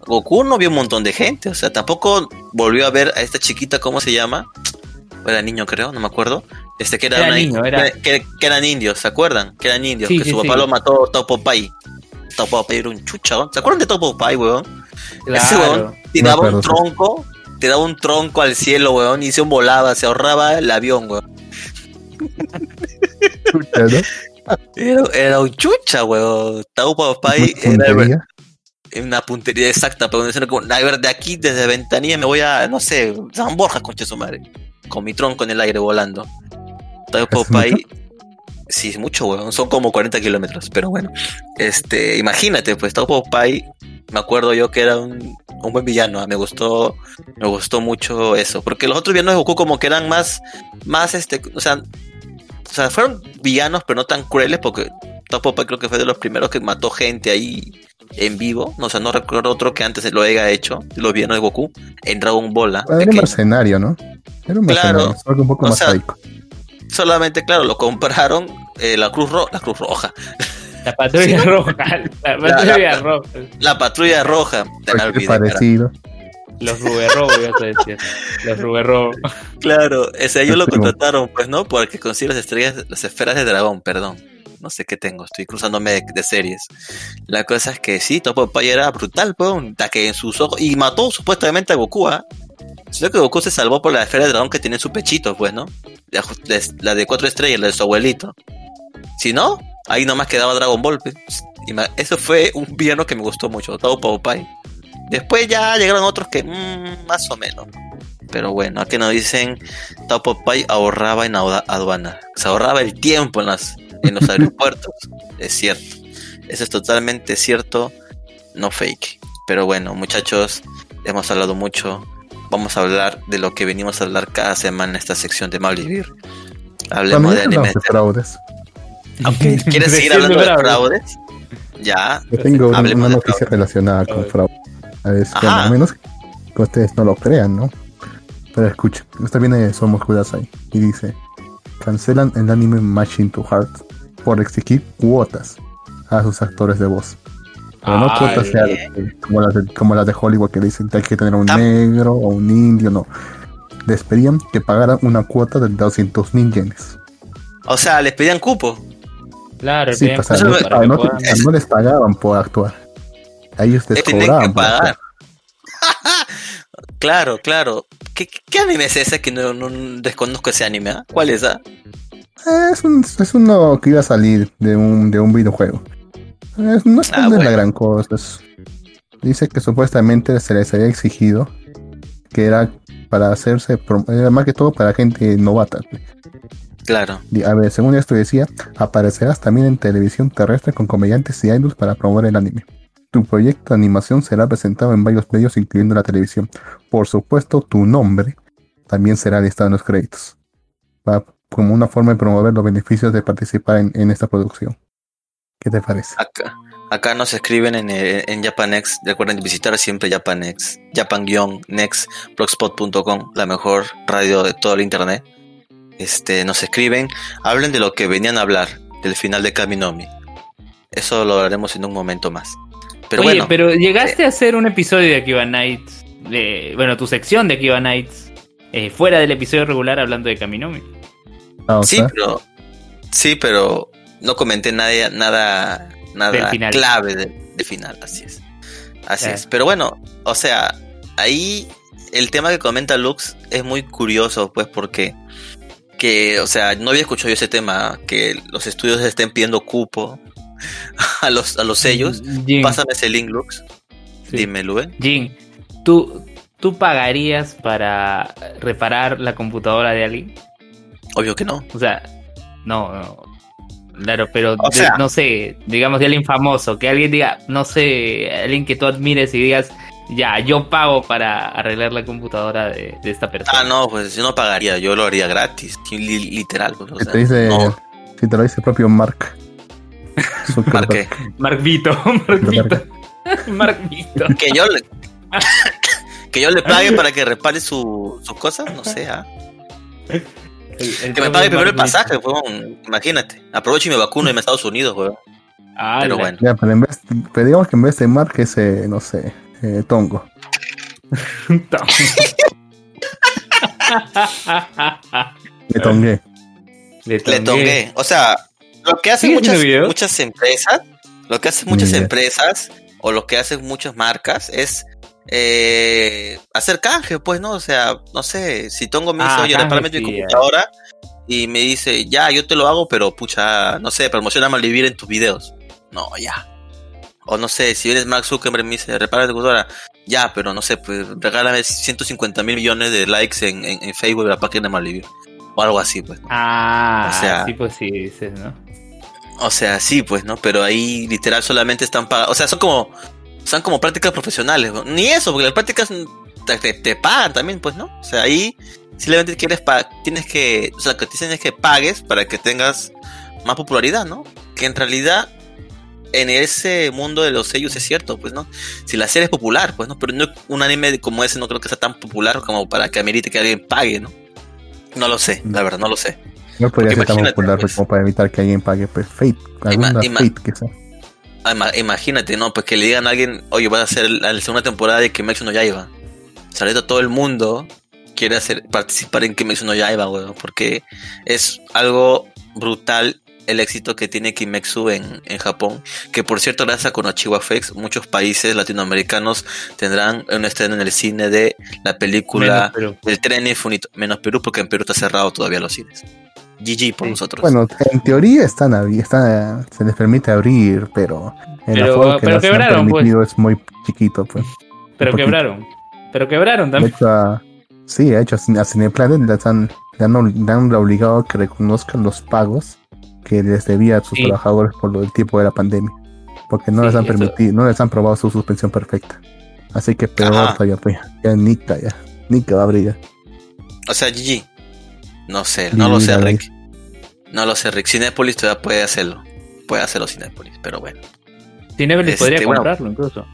Goku no vio un montón de gente, o sea, tampoco volvió a ver a esta chiquita, ¿cómo se llama? Era niño, creo, no me acuerdo. Este que era, Era una- niño, era- Que, que eran indios, ¿se acuerdan? Que eran indios, Sí, que sí, su papá sí. lo mató Topo Pai. Topo Pai era un chucha, ¿no? ¿se acuerdan de Topo Pai, weón? Ese Claro. weón tiraba un tronco, tiraba un tronco al cielo, weón, y se volaba, se ahorraba el avión, weón. Chucha, ¿no? (laughs) Era, era un chucha, weón. Taupo Pai era una puntería exacta, pero como, a ver, de aquí, desde Ventanilla, me voy a, no sé, San Borja, concha de su madre. Con mi tronco en el aire volando. Taupo ¿Es Pai. Sí, es mucho, weón. Son como 40 kilómetros, pero bueno. Este, imagínate, pues Taupo Pai, me acuerdo yo que era un, un buen villano. ah, Me gustó, me gustó mucho eso. Porque los otros villanos de Goku como que eran más, más este, o sea, o sea, fueron villanos, pero no tan crueles, porque Pai creo que fue de los primeros que mató gente ahí en vivo. No, o sea, no recuerdo otro que antes lo haya hecho, los villanos de Goku, en Dragon Ball. ah, Era un mercenario, ¿no? Era un Claro. mercenario, que un poco más sea. Solamente, claro, lo compraron eh, la Cruz Roja, la Cruz Roja, La patrulla (laughs) Sí. roja. La patrulla la- roja. la Patrulla Roja. Te cara. Los Ruberrobos, ya te decía. Los Ruberrobos. Claro, ese ellos lo contrataron, pues, ¿no? Porque consigue las estrellas, las esferas de dragón, perdón. No sé qué tengo, estoy cruzándome de, de series. La cosa es que sí, Topo Pai era brutal, pues, hasta que en sus ojos. Y mató supuestamente a Goku, ¿ah? Sino que Goku se salvó por la esfera de dragón que tiene en su pechito, pues, ¿no? La, de cuatro estrellas, la de su abuelito. Si no, ahí nomás quedaba Dragon Ball. pues. Eso fue un villano que me gustó mucho, Topo Pai. Después ya llegaron otros que, mm, más o menos. Pero bueno, aquí nos dicen, Pai ahorraba en aduana. Se ahorraba el tiempo en, las, en los (laughs) aeropuertos. es cierto. Eso es totalmente cierto, no fake. Pero bueno, muchachos, hemos hablado mucho. Vamos a hablar de lo que venimos a hablar cada semana en esta sección de Malvivir. Hablemos También de hablamos anime. de fraudes. ¿Quieres (laughs) seguir hablando de fraudes? Ya. Yo tengo una, Hablemos una de noticia relacionada con fraude. A ver, Ajá. bueno, a menos que ustedes no lo crean, ¿no? Pero escuchen, esto viene de Somos Kudasai y dice: cancelan el anime Machine to Heart por exigir cuotas a sus actores de voz. Pero no Ah, cuotas reales, como las, de, como las de Hollywood que dicen que hay que tener un Tam- negro o un indio, no. Les pedían que pagaran una cuota de 200 mil yenes. O sea, les pedían cupo. Claro, Sí, pues, no, que no- puedan- no les pagaban por actuar. A ellos les Les tienen que pagar. (laughs) Claro, claro. ¿Qué, qué anime es ese que no, no desconozco ese anime? ah? ¿Cuál es? ah? Es, un, es uno que iba a salir de un, de un videojuego. Es- no es, Ah, no es bueno. la gran cosa. es- dice que supuestamente se les había exigido que era para hacerse, era más que todo para gente novata. Claro. A ver, según esto decía, aparecerás también en televisión terrestre con comediantes y idols para promover el anime. Tu proyecto de animación será presentado en varios medios, incluyendo la televisión. Por supuesto, tu nombre también será listado en los créditos. Como una forma de promover los beneficios de participar en, esta producción. ¿Qué te parece? Acá, nos escriben en, eh, en Japanex. Recuerden visitar siempre Japanex. Japan-next blogspot.com, la mejor radio de todo el internet. Este, nos escriben, hablen de lo que venían a hablar, del final de Kaminomi. Eso lo hablaremos en un momento más. Pero Oye, bueno, pero llegaste a hacer un episodio de Akiba Nights, de, bueno, tu sección de Akiba Nights, eh, fuera del episodio regular hablando de Kaminomi. Ah, sí, pero sí, pero no comenté nada, nada, Del nada final. clave de final, así es. Así Claro. es. Pero bueno, o sea, ahí el tema que comenta Lux es muy curioso, pues, porque que, o sea, no había escuchado yo ese tema, que los estudios estén pidiendo cupo (laughs) a los, a los sellos. Jin, Pásame ese link, Lux. sí. Dime, Luen. Jin, ¿tú, ¿tú pagarías para reparar la computadora de alguien? Obvio que no. O sea, no, no. Claro, pero O de- sea- no sé, digamos de alguien famoso, que alguien diga, no sé, alguien que tú admires y digas, ya, yo pago para arreglar la computadora de, de esta persona. Ah, no, pues yo no pagaría, yo lo haría gratis, li- literal. Pues, o que sea, te dice, no, si te lo dice el propio Mark. Mark Vito, (laughs) Mark Vito. Mark Vito. que yo le (laughs) que yo le pague para que repare su- sus cosas, no sé, ¿ah? El- el que me pague primero el pasaje, weón, imagínate. Aprovecho y me vacuno y me a Estados Unidos, weón. Ah, Pero bueno, Ya, pero, en vez, pero digamos que en vez de Mark es, eh, no sé, eh, Tongo. (laughs) Le tongué. Le tongué. O sea, lo que hacen ¿Sigue muchas, muchas empresas, lo que hacen muchas empresas o lo que hacen muchas marcas es eh, hacer canje, pues, ¿no? O sea, no sé, si Tongo me dice, Ah, oye, repárame tu computadora y me dice, ya, yo te lo hago, pero pucha, no sé, promociona Malvivir en tus videos. No, ya. O no sé, si eres Mark Zuckerberg me dice, repara tu computadora. Ya, pero no sé, pues regálame 150 mil millones de likes en, en, en Facebook de la página de Malvivir. O algo así, pues. Ah, O sea- sí, pues sí, dices, ¿no? O sea, sí, pues, ¿no? Pero ahí literal solamente están pagados. O sea, son como. Son como prácticas profesionales. ¿no? Ni eso, porque las prácticas te, te- pagan también, pues, ¿no? O sea, ahí simplemente quieres tienes que. O sea, que te dicen es que pagues para que tengas más popularidad, ¿no? Que en realidad. En ese mundo de los sellos es cierto, pues, ¿no? Si la serie es popular, pues, ¿no? Pero no, un anime como ese no creo que sea tan popular como para que amerite que alguien pague, ¿no? No lo sé, la verdad, no lo sé. No podría ser tan popular pues. como para evitar que alguien pague pues, Fate. Alguna ima- Fate que sea. Ah, ima- Imagínate, ¿no? Pues que le digan a alguien, oye, vas a hacer la segunda temporada de Kimetsu no Yaiba. O sea, ahorita todo el mundo quiere hacer, participar en Kimetsu no Yaiba, weón. Porque es algo brutal el éxito que tiene Kimetsu en, en Japón. Que por cierto, gracias a Konochiwa FX, muchos países latinoamericanos tendrán un estreno en el cine de la película. El tren infinito. Menos Perú, porque en Perú está cerrado todavía los cines. GG por Sí. nosotros. Bueno, en teoría están, abi- está, se les permite abrir, pero el Pero- aforo que pero nos han quebraron, pues. permitido es muy chiquito, pues. Pero quebraron. Pero quebraron De también. hecho, a- sí, de hecho, a Cineplanet han, le han, le han obligado a que reconozcan los pagos que les debía a sus Sí. trabajadores por lo del tiempo de la pandemia. Porque no Sí, les han eso- permitido, no les han probado su suspensión perfecta. Así que peor Ajá. todavía, pues. Ya Nika, ya. Nika va a abrir ya. O sea, GG. No sé, no lo sé, Rick. No lo sé, Rick. Cinépolis todavía puede hacerlo. Puede hacerlo Cinépolis, pero bueno. Cinepolis Este, podría bueno. comprarlo incluso.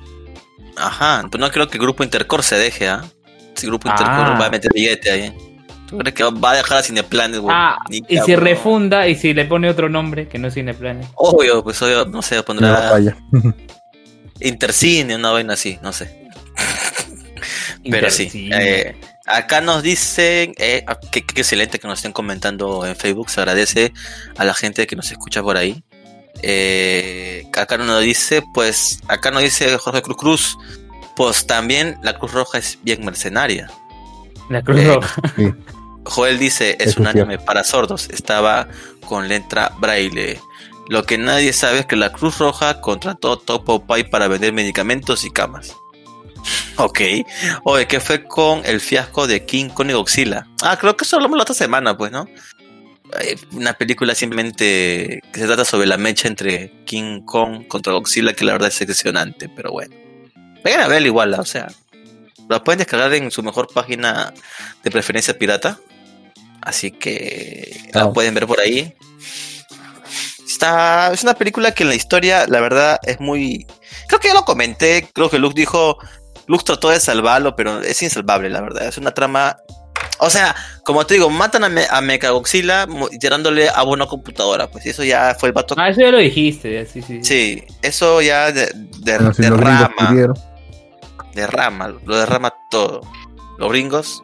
Ajá, pues no creo que Grupo Intercore se deje, ¿ah? Si Grupo Ah. Intercore va a meter billete ahí. ¿Tú crees que va a dejar a Cineplanet, weón? Ah, Ni y si refunda y si le pone otro nombre que no es Cineplanet. Obvio, pues obvio, no sé, No, pondrá vaya. (laughs) Intercine, una vaina así, no sé. (laughs) Pero sí, eh, acá nos dicen, eh, ah, qué, qué excelente que nos estén comentando en Facebook, se agradece a la gente que nos escucha por ahí. Eh, acá nos dice, pues, acá nos dice Jorge Cruz Cruz, pues también la Cruz Roja es bien mercenaria. La Cruz eh, Roja. Sí. (laughs) Joel dice, es un anime para sordos, estaba con letra braille. Lo que nadie sabe es que la Cruz Roja contrató Topo Pai para vender medicamentos y camas. (laughs) Ok. Oye, ¿qué fue con el fiasco de King Kong y Godzilla? Ah, creo que eso hablamos la otra semana, pues, ¿no? Eh, Una película simplemente que se trata sobre la mecha entre King Kong contra Godzilla, que la verdad es decepcionante, pero bueno. Vayan a verla igual, o sea. La pueden descargar en su mejor página de preferencia pirata. Así que la Ah. pueden ver por ahí. Está, es una película que en la historia, la verdad, es muy. Creo que ya lo comenté. Creo que Luke dijo. Luke trató de salvarlo, pero es insalvable, la verdad. Es una trama. O sea, como te digo, matan a, Me a Mechagodzilla mo- tirándole a una computadora. Pues eso ya fue el vato. Ah, eso ya lo dijiste, sí, sí. Sí, eso ya de, de- Bueno, derrama. derrama, lo derrama todo. Los gringos.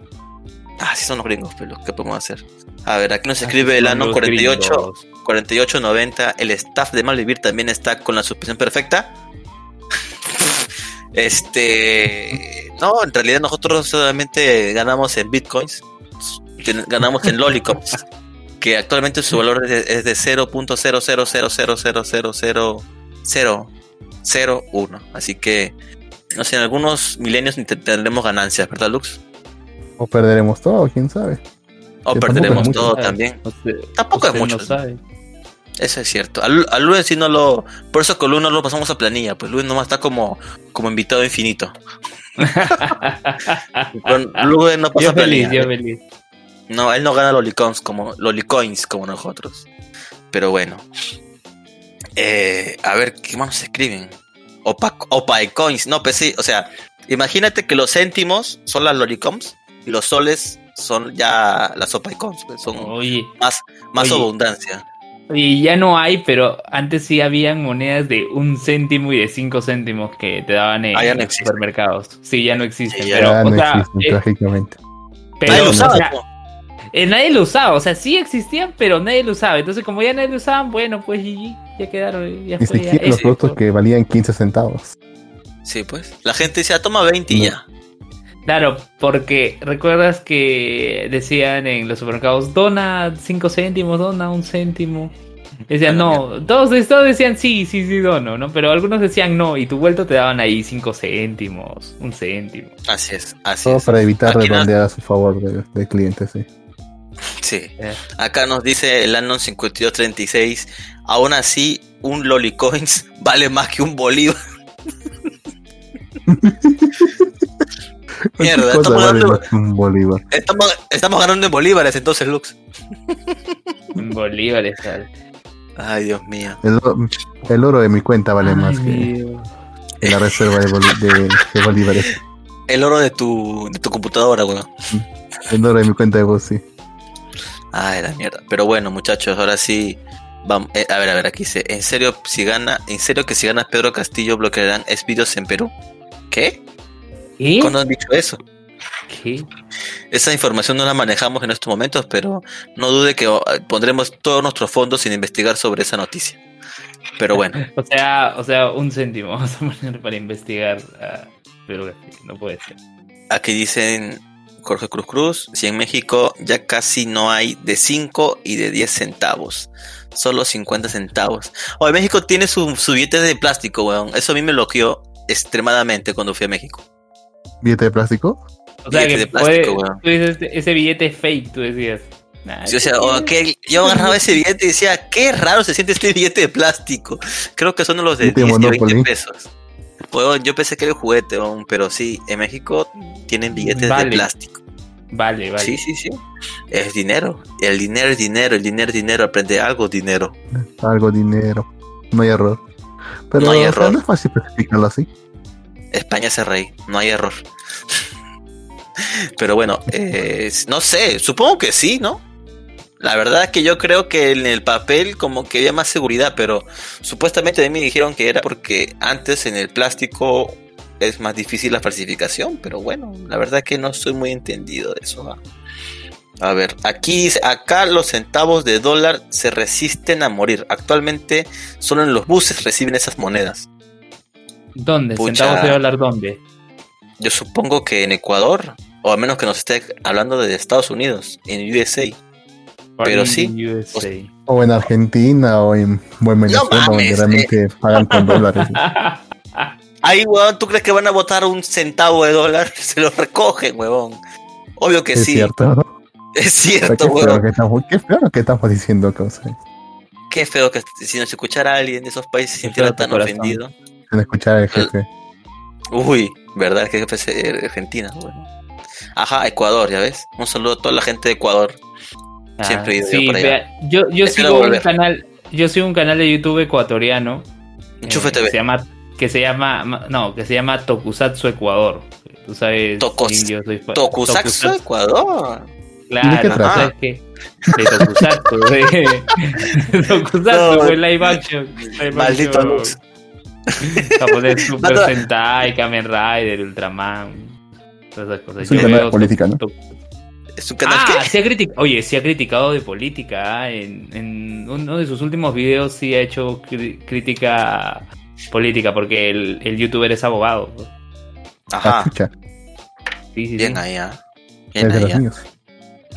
Ah, sí son los gringos, pero ¿qué podemos hacer? A ver, aquí nos escribe el ano los 48, gringos. 4890. El staff de Malvivir también está con la suspensión perfecta. (laughs) este. No, en realidad nosotros solamente ganamos en bitcoins. Ganamos en lollipops. (laughs) que actualmente su valor es de, es de 0.000000001. Así que, no sé, en algunos milenios ni te- tendremos ganancias, ¿verdad, Lux? O perderemos todo, quién sabe. O Que perderemos todo también. usted- Tampoco es mucho. no sabe. Eso es cierto. Al, al Luis sí no lo. Por eso con Luis no lo pasamos a planilla. Pues Luis nomás está como, como invitado infinito. (laughs) Con Luis no pasa yo feliz, planilla. yo feliz. No, él no gana lolicoins como, lolicoins como nosotros. Pero bueno. Eh, a ver, ¿qué más nos escriben? Opa, Opacoins. No, pues sí, o sea, imagínate que los céntimos son las lolicoins y los soles son ya las Opacoins. Pues son Oye, más, más Oye. abundancia. y ya no hay, pero antes sí habían monedas de un céntimo y de cinco céntimos que te daban en Ah, no los existen. supermercados. Sí, ya no existen. Sí, ya pero, ya o no sea, existen, eh, trágicamente. pero, Nadie lo o usaba, eh, nadie lo usaba, o sea, sí existían, pero nadie lo usaba. Entonces, como ya nadie lo usaban, bueno, pues GG, ya quedaron, ya Ni fue. ya siquiera los productos que valían 15 centavos. Sí, pues. La gente decía, toma 20 y No. ya. Claro, porque recuerdas que decían en los supermercados, dona 5 céntimos, dona un céntimo. Decían, no, todos, todos decían sí, sí, sí, dono, ¿no? Pero algunos decían no, y tu vuelto te daban ahí 5 céntimos, un céntimo. Así es, así Todo es. para evitar Aquí no- redondear a su favor del del cliente, sí. Sí. Eh, Acá nos dice el Anon 5236. Aún así, un Lolicoins (laughs) vale más que un Bolívar. (laughs) (laughs) Mierda, ¿Qué cosa estamos vale ganando, un bolívar? estamos, estamos ganando en bolívares entonces, Lux. en bolívares. Ay, Dios mío. El, oro de mi cuenta vale Ay, más que, la reserva de, boli- de- de bolívares. El oro de tu, de tu computadora, weón. El oro de mi cuenta de voz, sí. Ay, la mierda. Pero bueno, muchachos, ahora sí. Vamos, eh, a ver, a ver, aquí dice, ¿en serio si gana, en serio que si gana Pedro Castillo bloquearán vídeos en Perú? ¿Qué? ¿Qué? ¿Cuándo han dicho eso? ¿Qué? Esa información no la manejamos en estos momentos, pero no dude que oh, pondremos todos nuestros fondos sin investigar sobre esa noticia. Pero bueno, (laughs) O sea, o sea, un céntimo (laughs) vamos a poner para investigar. ah, pero no puede ser. aquí dicen Jorge Cruz Cruz, si en México ya casi no hay de 5 y de 10 centavos, solo 50 centavos. O México tiene su, su billete de plástico, weón. Eso a mí me bloqueó extremadamente cuando fui a México. ¿Billete de plástico? O sea Billete que de plástico, puede- weón. tú dices, "Este- ese billete es fake, tú decías. Nah, decía, oh, billete- ¿qué? yo agarraba ese (laughs) billete y decía, qué raro se siente este billete de plástico. Creo que son los de Billete 10 y 20 Monopoly. pesos. Weón, yo pensé que era el juguete, pero sí, en México tienen billetes Vale. de plástico. Vale, vale. Sí, sí, sí. Es dinero. El dinero es dinero. El dinero es dinero. Aprende algo, dinero. Algo dinero. No hay error. Pero No hay o sea, error. no es fácil especificarlo así. España se rey. No hay error. Pero bueno, eh, no sé, supongo que sí, ¿no? La verdad es que yo creo que en el papel como que había más seguridad, pero supuestamente de mí dijeron que era porque antes en el plástico es más difícil la falsificación, pero bueno, la verdad es que no estoy muy entendido de eso. A ver, aquí acá los centavos de dólar se resisten a morir. Actualmente solo en los buses reciben esas monedas. ¿Dónde? ¿Centavos de dólar dónde? Yo supongo que en Ecuador, o a menos que nos esté hablando de Estados Unidos, en USA. Pero sí. O en Argentina o en, Venezuela, donde realmente pagan con dólares. (laughs) Ahí, weón, ¿tú crees que van a votar un centavo de dólar? (laughs) Se lo recogen, huevón. Obvio que sí. Cierto. Es cierto, weón. Qué feo que estamos diciendo cosas. Qué feo que si nos escuchara alguien de esos países se sintiera tan ofendido. Sin escuchar al jefe. Uy, ¿verdad? Que jefe es Argentina, bueno. Ajá, Ecuador, ya ves. Un saludo a toda la gente de Ecuador. Siempre he ido sí, allá. yo, yo sigo un canal, yo sigo un canal de YouTube ecuatoriano. Enchufe TV. Eh, se llama, que se llama, no, que se llama Tokusatsu Ecuador. Tú sabes, Tokusatsu Ecuador. Claro, ¿sabes qué? De Tokusatsu, (laughs) de, (laughs) Tokusatsu, no, live action. maldito luz. (laughs) Japonés Super Sentai, Kamen Rider, Ultraman, todas esas cosas. Es un canal de política, ¿no? ¿Es un canal ah, Se ha criticado, oye, sí ha criticado de política. ¿ah? En, en, uno de sus últimos videos sí ha hecho crítica política porque el, el youtuber es abogado. Ajá. Ah, sí, sí, Bien ahí, ¿eh? Bien ahí, ¿ah?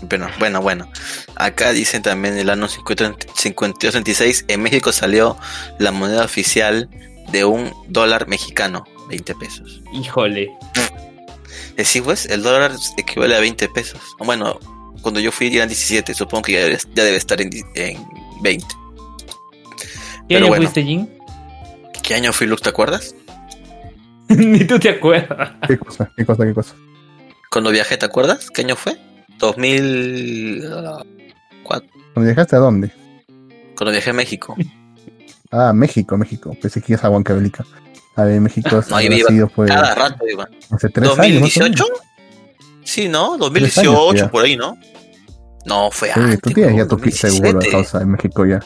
Bueno, bueno, bueno. Acá dicen también el año 5236 en México salió la moneda oficial de un dólar mexicano, 20 pesos. Híjole. Sí, pues, el dólar equivale a 20 pesos. Bueno, cuando yo fui eran 17, supongo que ya debe, ya debe estar en, 20. ¿Qué año fuiste, Jin? ¿Qué año fui, Lux, te acuerdas? (laughs) Ni tú te acuerdas. ¿Qué cosa? ¿Qué cosa? ¿Qué cosa? Cuando viajé, ¿te acuerdas? ¿Qué año fue? 2004. ¿Cuando viajaste a dónde? Cuando viajé a México. (laughs) Ah, México, México. Pensé que ibas a Huancavelica. A ver, México (laughs) no, iba sido, pues, cada rato iba. Hace tres ¿2018? años. Sí, ¿no? 2018, años, por ahí, ¿no? No, fue sí, antes. Tú tienes ya tu seguro de causa en México ya.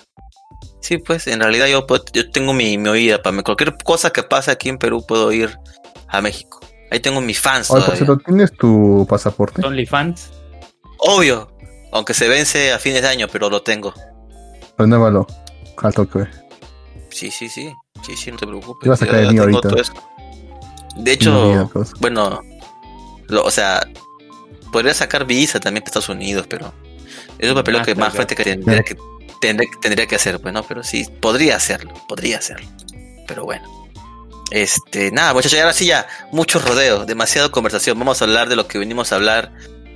Sí, pues en realidad yo, yo tengo mi, mi oída para cualquier cosa que pase aquí en Perú puedo ir a México. Ahí tengo mis fans. Oye, por cierto, ¿tienes tu pasaporte? ¿Only fans? Obvio, aunque se vence a fines de año, pero lo tengo. Renuévalo, al toque. Sí, sí, sí. Sí, sí, no te preocupes. Ibas a sacar el mío ahorita. De hecho, bueno, lo, o sea, podría sacar visa también para Estados Unidos, pero es un papel ah, que más fuerte que tendría, que tendría, que hacer, pues, ¿no? Pero sí, podría hacerlo, podría hacerlo. Pero bueno. Este, nada, muchachos, ahora sí ya, mucho rodeo, demasiada conversación. Vamos a hablar de lo que venimos a hablar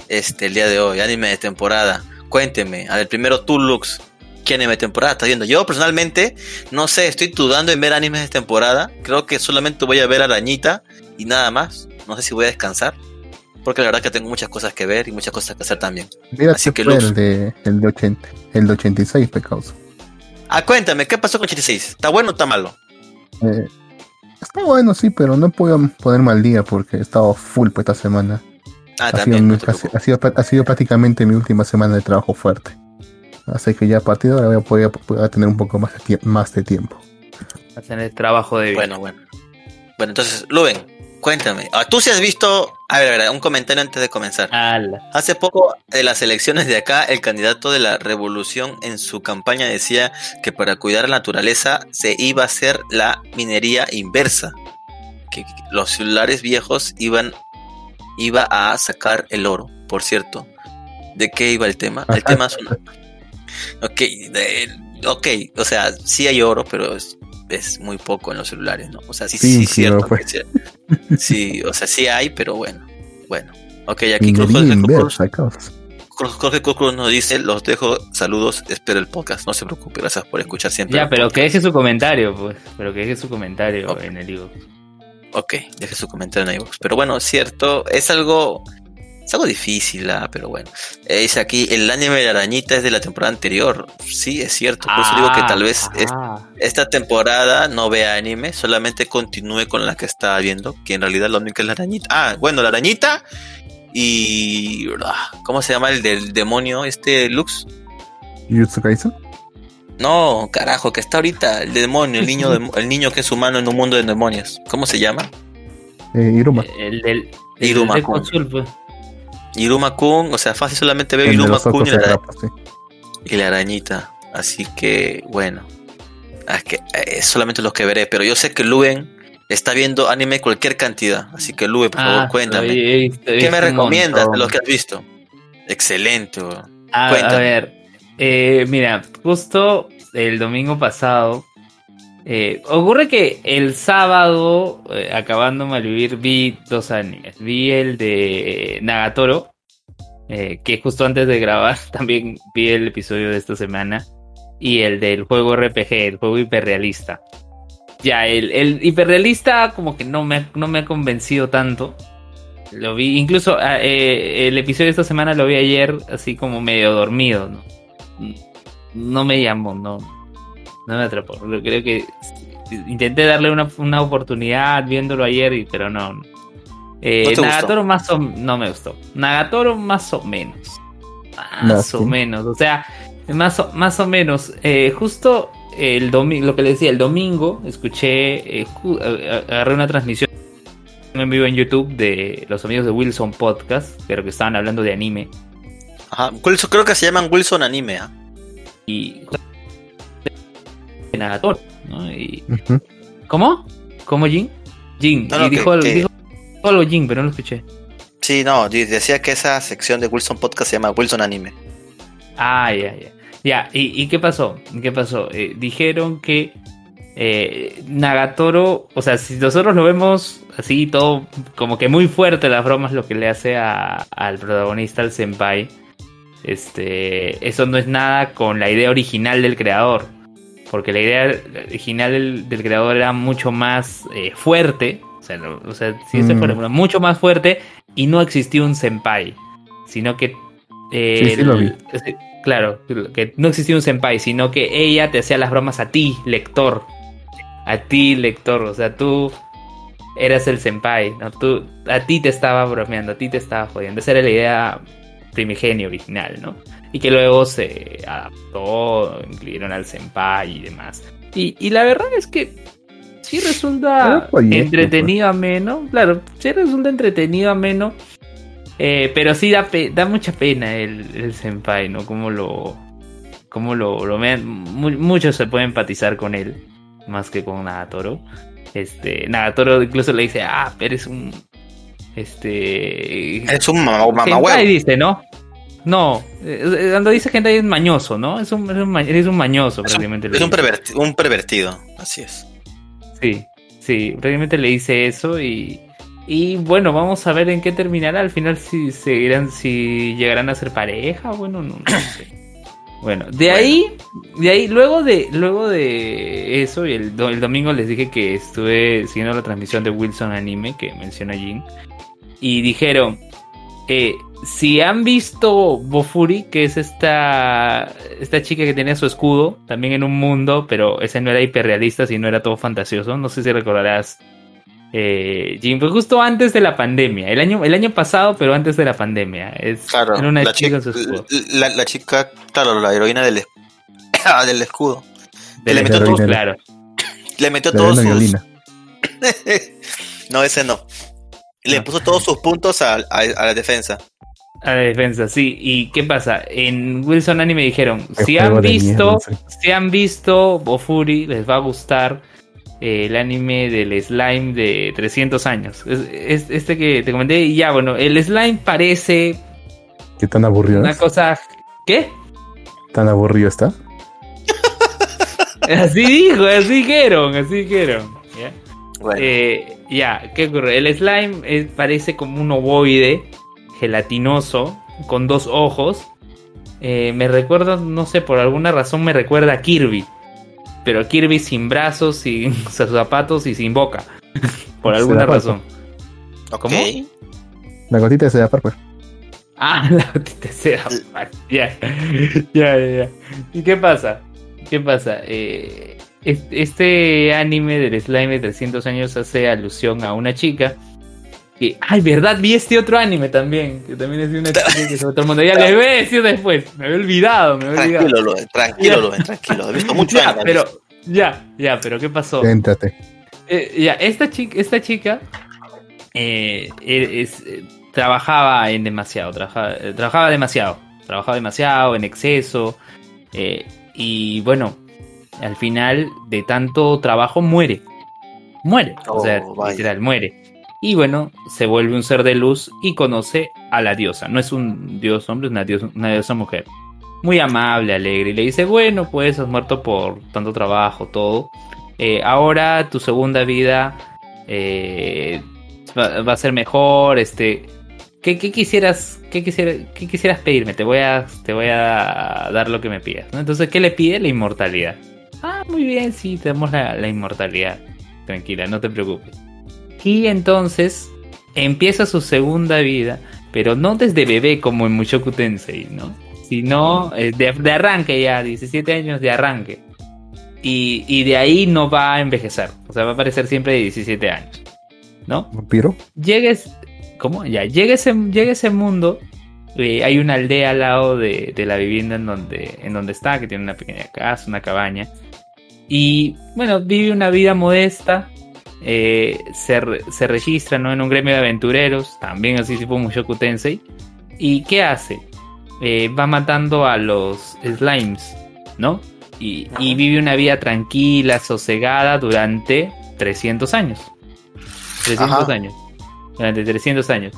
este el día de hoy, anime de temporada. Cuénteme, a ver, primero tú, Lux, qué anime de temporada estás viendo. Yo personalmente, no sé, estoy dudando en ver animes de temporada. Creo que solamente voy a ver Arañita y nada más. No sé si voy a descansar. Porque la verdad que tengo muchas cosas que ver y muchas cosas que hacer también. Mira, Así que el de, el de 80, el de 86 pecados. Ah, cuéntame, ¿qué pasó con 86? ¿Está bueno o está malo? Eh, está bueno, sí, pero no puedo ponerme al día porque he estado full pues, esta semana. Ah, ha también. Sido, ha, sido, ha sido prácticamente mi última semana de trabajo fuerte. Así que ya a partir de ahora voy a, poder tener un poco más de, más de tiempo. A tener trabajo de Bueno, bueno. Bueno, entonces, Luben, cuéntame. Ah, Tú sí has visto. A ver, a ver, un comentario antes de comenzar. Hace poco, de las elecciones de acá, el candidato de la revolución en su campaña decía que para cuidar la naturaleza se iba a hacer la minería inversa. Que los celulares viejos iban iba a sacar el oro, por cierto. ¿De qué iba el tema? El tema es una, Ok, ok, o sea, sí hay oro, pero es, muy poco en los celulares, ¿no? O sea, sí, sí, sí cierto. Pues. (laughs) Sí, o sea, sí hay, pero bueno, bueno. Ok, aquí Jorge Cruz nos dice, los dejo, saludos, espero el podcast, no se preocupe, gracias por escuchar siempre. Ya, pero que deje su comentario, pues, pero que deje su comentario en el iVoox. Ok, deje su comentario en iVoox. Pero bueno, cierto, es algo es algo difícil, ah, pero bueno. Eh, dice aquí, el anime de la arañita es de la temporada anterior. Sí, es cierto. Por eso digo que tal vez ah. esta temporada no vea anime, solamente continúe con la que estaba viendo, que en realidad la única es la arañita. Ah, bueno, la arañita y... ah, ¿Cómo se llama el del demonio este Lux? Kaisen. No, carajo, que está ahorita el demonio, el niño, dem- el niño que es humano en un mundo de demonios. ¿Cómo se llama? Eh, Iruma. El del. El Iruma del pues. Iruma Kun, o sea, fácil solamente veo Iruma Kun y la, grapa, sí. y la arañita. Así que, bueno. Es que eh, es solamente los que veré, pero yo sé que Luen está viendo anime cualquier cantidad. Así que Luen, por favor, Ah, cuéntame. ¿Qué me recomiendas de los que has visto? Excelente. A, ver, eh, mira, justo el domingo pasado, eh, ocurre que el sábado, eh, acabando Malvivir, vi dos animes. Vi el de Nagatoro, eh, que justo antes de grabar (laughs) también vi el episodio de esta semana, y el del juego RPG, el juego hiperrealista. Ya, el, el hiperrealista como que no me, no me ha convencido tanto. Lo vi, incluso ah, eh, el episodio de esta semana lo vi ayer así como medio dormido, ¿no? No me llamó, no, no me atrapó. Creo que intenté darle una, una oportunidad viéndolo ayer, y- pero no. Eh, ¿No te gustó? Nagatoro más o no me gustó. Nagatoro más o menos. Más o menos. O sea, más o, más o menos. Eh, justo el domingo, lo que le decía, el domingo escuché, eh, agarré una transmisión en vivo en YouTube de los amigos de Wilson Podcast, pero que estaban hablando de anime. Ajá. Creo que se llaman Wilson Anime. ¿ah? Y. Nagatoro, ¿no? Y. ¿Cómo? ¿Cómo Jin? Jin. No, no, y que- dijo, algo- que- dijo algo Jin, pero no lo escuché. Sí, no, decía que esa sección de Wilson Podcast se llama Wilson Anime. Ah, ya, ya. Ya, ¿y, y qué pasó? ¿Qué pasó? Eh, dijeron que eh, Nagatoro, o sea, si nosotros lo vemos así, todo como que muy fuerte las bromas, lo que le hace a- al protagonista, al senpai, este, eso no es nada con la idea original del creador. Porque la idea original del, del creador era mucho más eh, fuerte. O sea, no- o sea, si eso Mm. fuera bueno, mucho más fuerte y no existía un senpai. Sino que. eh, Sí, sí lo vi. el- Claro, que no existía un senpai, sino que ella te hacía las bromas a ti, lector. A ti, lector. O sea, tú eras el senpai, ¿no? Tú, a ti te estaba bromeando, a ti te estaba jodiendo. Esa era la idea primigenia original, ¿no? Y que luego se adaptó, incluyeron al senpai y demás. Y, y la verdad es que sí resulta proyecto, entretenido ameno. Claro, sí resulta entretenido ameno. Eh, pero sí da, pe- da mucha pena el, el senpai, ¿no? Como lo, como lo, lo vean. Mu- muchos se pueden empatizar con él, más que con Nagatoro. Este, Nagatoro incluso le dice, ah, pero eres un. Este. Es un mamá, mamá dice, ¿no? No, eh, cuando dice hentai es mañoso, ¿no? Es un, es un, eres un mañoso, Es prácticamente. es un perverti- un pervertido, así es. Sí, sí, prácticamente le dice eso y, y bueno, vamos a ver en qué terminará. Al final si seguirán, si llegarán a ser pareja, bueno, no, no sé. Bueno, de Bueno. ahí, de ahí, luego de, luego de eso, y el, do- el domingo les dije que estuve siguiendo la transmisión de Wilson Anime, que menciona Jin, y dijeron, eh, si han visto Bofuri, que es esta, esta chica que tenía su escudo, también en un mundo, pero ese no era hiperrealista, sino era todo fantasioso. No sé si recordarás, eh, Jim, fue justo antes de la pandemia, el año, el año pasado, pero antes de la pandemia. Es, Claro, era una la, chica su escudo. la, la chica, claro, la heroína del, es- (coughs) del escudo. De le metió todo- claro. (coughs) Le metió todos sus... (coughs) no, ese no. Le puso todos sus puntos a, a- a la defensa. A la defensa, sí. ¿Y qué pasa? En Wilson Anime dijeron, Qué si han visto, mierda, sí. si han visto Bofuri, les va a gustar eh, el anime del slime de 300 años. Es, es- este que te comenté y ya, bueno, el slime parece ¿Qué tan aburrido una es? cosa... ¿Qué? ¿Tan aburrido está? (laughs) Así dijo, así dijeron, así dijeron. ¿ya? Bueno, Eh, ya, ¿qué ocurre? El slime es- parece como un ovoide gelatinoso con dos ojos. Eh, me recuerda, no sé, por alguna razón me recuerda a Kirby. Pero Kirby sin brazos, sin (laughs) zapatos y sin boca. (laughs) por alguna razón. ¿cómo? La gotita de Seda Parker. Ah, (laughs) la gotita de seda. Ya, ya, ya, ya. ¿Y qué pasa? ¿Qué pasa? Eh, es- este anime del slime de 300 años hace alusión a una chica que, ay, verdad, vi este otro anime también, que también es de una chica que se todo el mundo. Ya le voy a decir después, me había olvidado, me había olvidado. Tranquilo, Luen, tranquilo, Luen, tranquilo. He visto (laughs) mucho Ya, anime. pero, ya, ya, pero ¿qué pasó? Céntrate. Eh, ya, esta chica, esta chica eh, es- eh, trabajaba en demasiado, trabajaba, eh, trabajaba demasiado, trabajaba demasiado, en exceso, eh, y bueno, al final de tanto trabajo muere, muere, o sea, Oh, vaya. literal, muere. Y bueno, se vuelve un ser de luz y conoce a la diosa. No es un dios hombre, es una diosa, una diosa mujer. Muy amable, alegre. Y le dice, bueno, pues has muerto por tanto trabajo, todo. Eh, ahora tu segunda vida eh, va, a ser mejor. Este, ¿qué, quisieras, qué, quisiera, qué quisieras pedirme? Te voy, a, te voy a dar lo que me pidas. Entonces, ¿qué le pide? La inmortalidad. Ah, muy bien, sí, tenemos la, la inmortalidad. Tranquila, no te preocupes. Y entonces empieza su segunda vida, pero no desde bebé como en Mushoku Tensei, ¿no? Sino eh, de, de arranque ya, 17 años de arranque. Y, y de ahí no va a envejecer, o sea, va a aparecer siempre de 17 años, ¿no? ¿Vampiro? Llegues, ¿cómo? Ya, llega ese, llega ese mundo, eh, hay una aldea al lado de, de la vivienda en donde, en donde está, que tiene una pequeña casa, una cabaña. Y bueno, vive una vida modesta, eh, se, se registra ¿no? en un gremio de aventureros, también así tipo Mushoku Tensei. ¿Y qué hace? Eh, va matando a los slimes, ¿no? Y, y vive una vida tranquila, sosegada durante 300 años. 300 Ajá. años. Durante 300 años.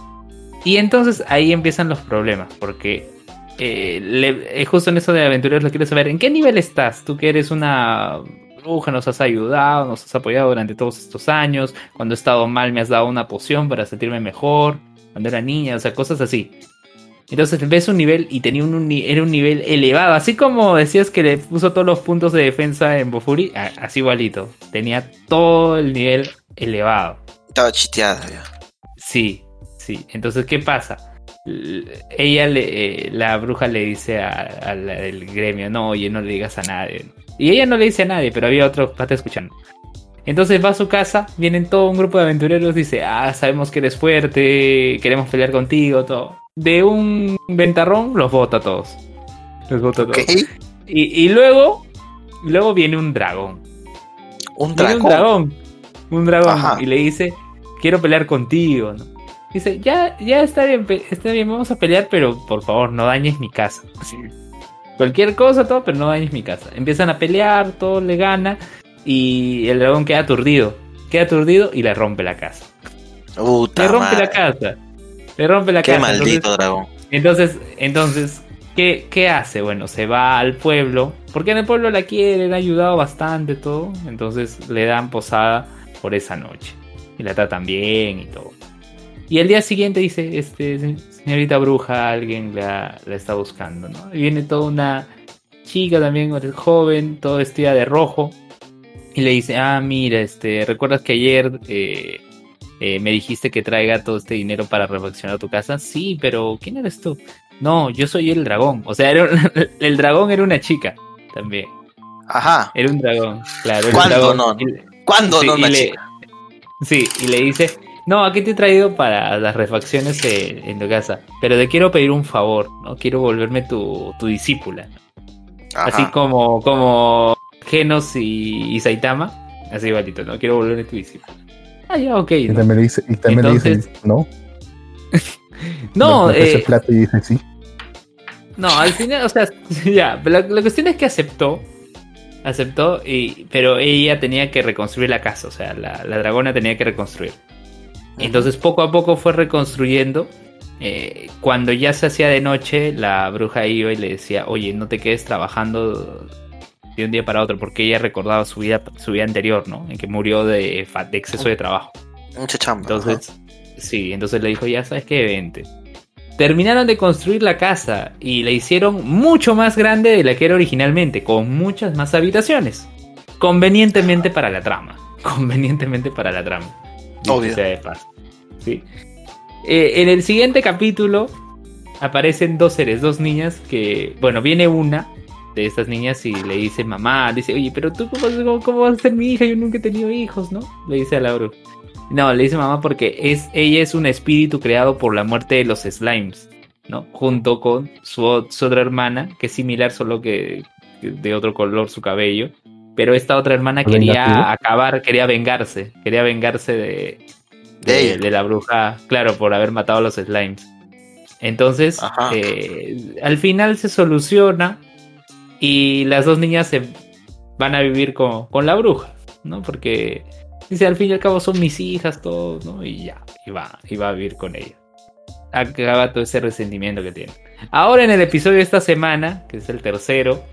Y entonces ahí empiezan los problemas, porque eh, le- eh, justo en eso de aventureros lo quiero saber, ¿en qué nivel estás? Tú que eres una bruja, nos has ayudado, nos has apoyado durante todos estos años, cuando he estado mal me has dado una poción para sentirme mejor, cuando era niña, o sea, cosas así. Entonces ves un nivel y tenía un, era un nivel elevado, así como decías que le puso todos los puntos de defensa en Bofuri, así igualito, tenía todo el nivel elevado. Estaba chiteada ya. Sí, sí. Entonces, ¿qué pasa? Ella, le, eh, la bruja le dice a, a la del gremio, no, oye, no le digas a nadie. Y ella no le dice a nadie, pero había otro pata escuchando. Entonces va a su casa, vienen todo un grupo de aventureros, dice, ah, sabemos que eres fuerte, queremos pelear contigo, todo. De un ventarrón los bota a todos. Los bota a todos. Y, y luego, luego viene un dragón. Un Viene dragón. un dragón. Un dragón. Ajá. Y le dice, quiero pelear contigo. ¿no? Dice, ya, ya está bien, está bien, vamos a pelear, pero por favor, no dañes mi casa. Cualquier cosa, todo, pero no dañes mi casa. Empiezan a pelear, todo le gana. Y el dragón queda aturdido. Queda aturdido y le rompe la casa. Puta Le rompe madre. la casa. Le rompe la Qué casa. maldito Entonces- dragón. entonces, entonces, ¿qué, ¿qué hace? Bueno, se va al pueblo, porque en el pueblo la quieren, ha ayudado bastante todo, entonces le dan posada por esa noche. Y la tratan bien y todo. Y el día siguiente dice, este, "Se- señorita bruja, alguien la, la está buscando, ¿no? Y viene toda una chica también, joven, todo vestida de rojo, y le dice, ah, mira, este, ¿recuerdas que ayer eh, eh, me dijiste que traiga todo este dinero para refaccionar tu casa? Sí, pero ¿quién eres tú? No, yo soy el dragón. O sea, era un- (laughs) el dragón era una chica también. Ajajá. Era un dragón, claro. era un ¿Cuándo dragón. no? ¿Cuándo sí, no una le- chica? Sí, y le dice, no, aquí te he traído para las refacciones en, en tu casa, pero te quiero pedir un favor, ¿no? Quiero volverme tu, tu discípula. Ajá. Así como, como Genos y, y Saitama, así igualito, ¿no? Quiero volverme tu discípula. Ah, ya, ok. Y ¿no? también le dice, y también le Entonces- dice, no. (laughs) No, ofrece eh, plata y dice sí. No, al final, o sea, (laughs) ya, la, la cuestión es que aceptó. Aceptó, y, pero ella tenía que reconstruir la casa, o sea, la, la dragona tenía que reconstruir. Entonces poco a poco fue reconstruyendo. Eh, cuando ya se hacía de noche, la bruja iba y le decía, oye, no te quedes trabajando de un día para otro, porque ella recordaba su vida, su vida anterior, ¿no? En que murió de, exceso de trabajo. Mucha chamba. Entonces, sí, entonces le dijo, ya sabes que vente. Terminaron de construir la casa y la hicieron mucho más grande de la que era originalmente, con muchas más habitaciones. Convenientemente para la trama. (laughs) Convenientemente para la trama. Obvio. sea de paso. Sí. Eh, en el siguiente capítulo aparecen dos seres, dos niñas que, bueno, viene una de estas niñas y le dice, mamá, dice, oye, pero tú cómo, vas a ser mi hija, yo nunca he tenido hijos, ¿no? Le dice a la bruja. No, le dice mamá porque es, ella es un espíritu creado por la muerte de los slimes, ¿no? Junto con su, otra hermana, que es similar, solo que de otro color su cabello. Pero esta otra hermana ¿Vengativo? quería acabar, quería vengarse, quería vengarse de, De de, ella. de la bruja, claro, por haber matado a los slimes. Entonces, eh, al final se soluciona y las dos niñas se van a vivir con, con la bruja, ¿no? Porque dice, al fin y al cabo son mis hijas, todos, ¿no? Y ya, y va, y va a vivir con ella. Acaba todo ese resentimiento que tiene. Ahora en el episodio de esta semana, que es el tercero,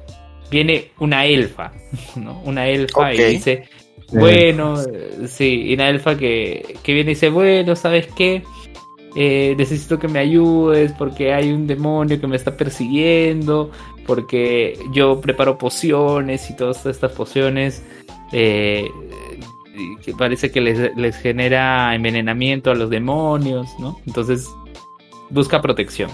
viene una elfa, (laughs) ¿no? Una elfa y dice, bueno, sí, y una elfa que, que viene y dice, bueno, ¿sabes qué? Eh, necesito que me ayudes porque hay un demonio que me está persiguiendo, porque yo preparo pociones y todas estas pociones eh, que parece que les, les genera envenenamiento a los demonios, ¿no? Entonces busca protección.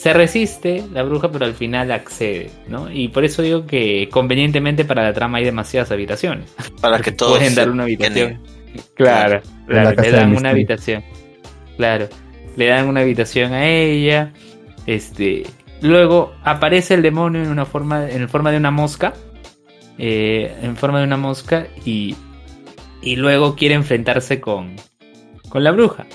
Se resiste la bruja, pero al final accede, ¿no? Y por eso digo que convenientemente para la trama hay demasiadas habitaciones. Para que todos Pueden dar una habitación. tienen- Claro, claro, le dan una habitación. Claro, le dan una habitación a ella. Este, luego aparece el demonio en una forma, en forma de una mosca, eh, en forma de una mosca y y luego quiere enfrentarse con con la bruja.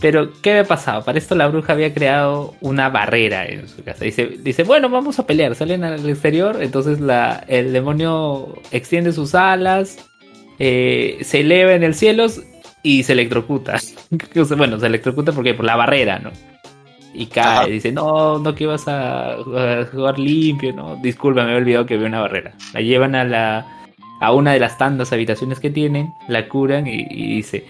Pero ¿qué había pasado? Para esto la bruja había creado una barrera en su casa. Dice, dice bueno, vamos a pelear. Salen al exterior, entonces la, el demonio extiende sus alas, eh, se eleva en el cielo y se electrocuta. (laughs) Bueno, se electrocuta porque por la barrera, ¿no? Y cae, Ajá. dice, no, no que ibas a, a jugar limpio, ¿no? Disculpa, me había olvidado que había una barrera. La llevan a la a una de las tantas habitaciones que tienen, la curan y, y dice,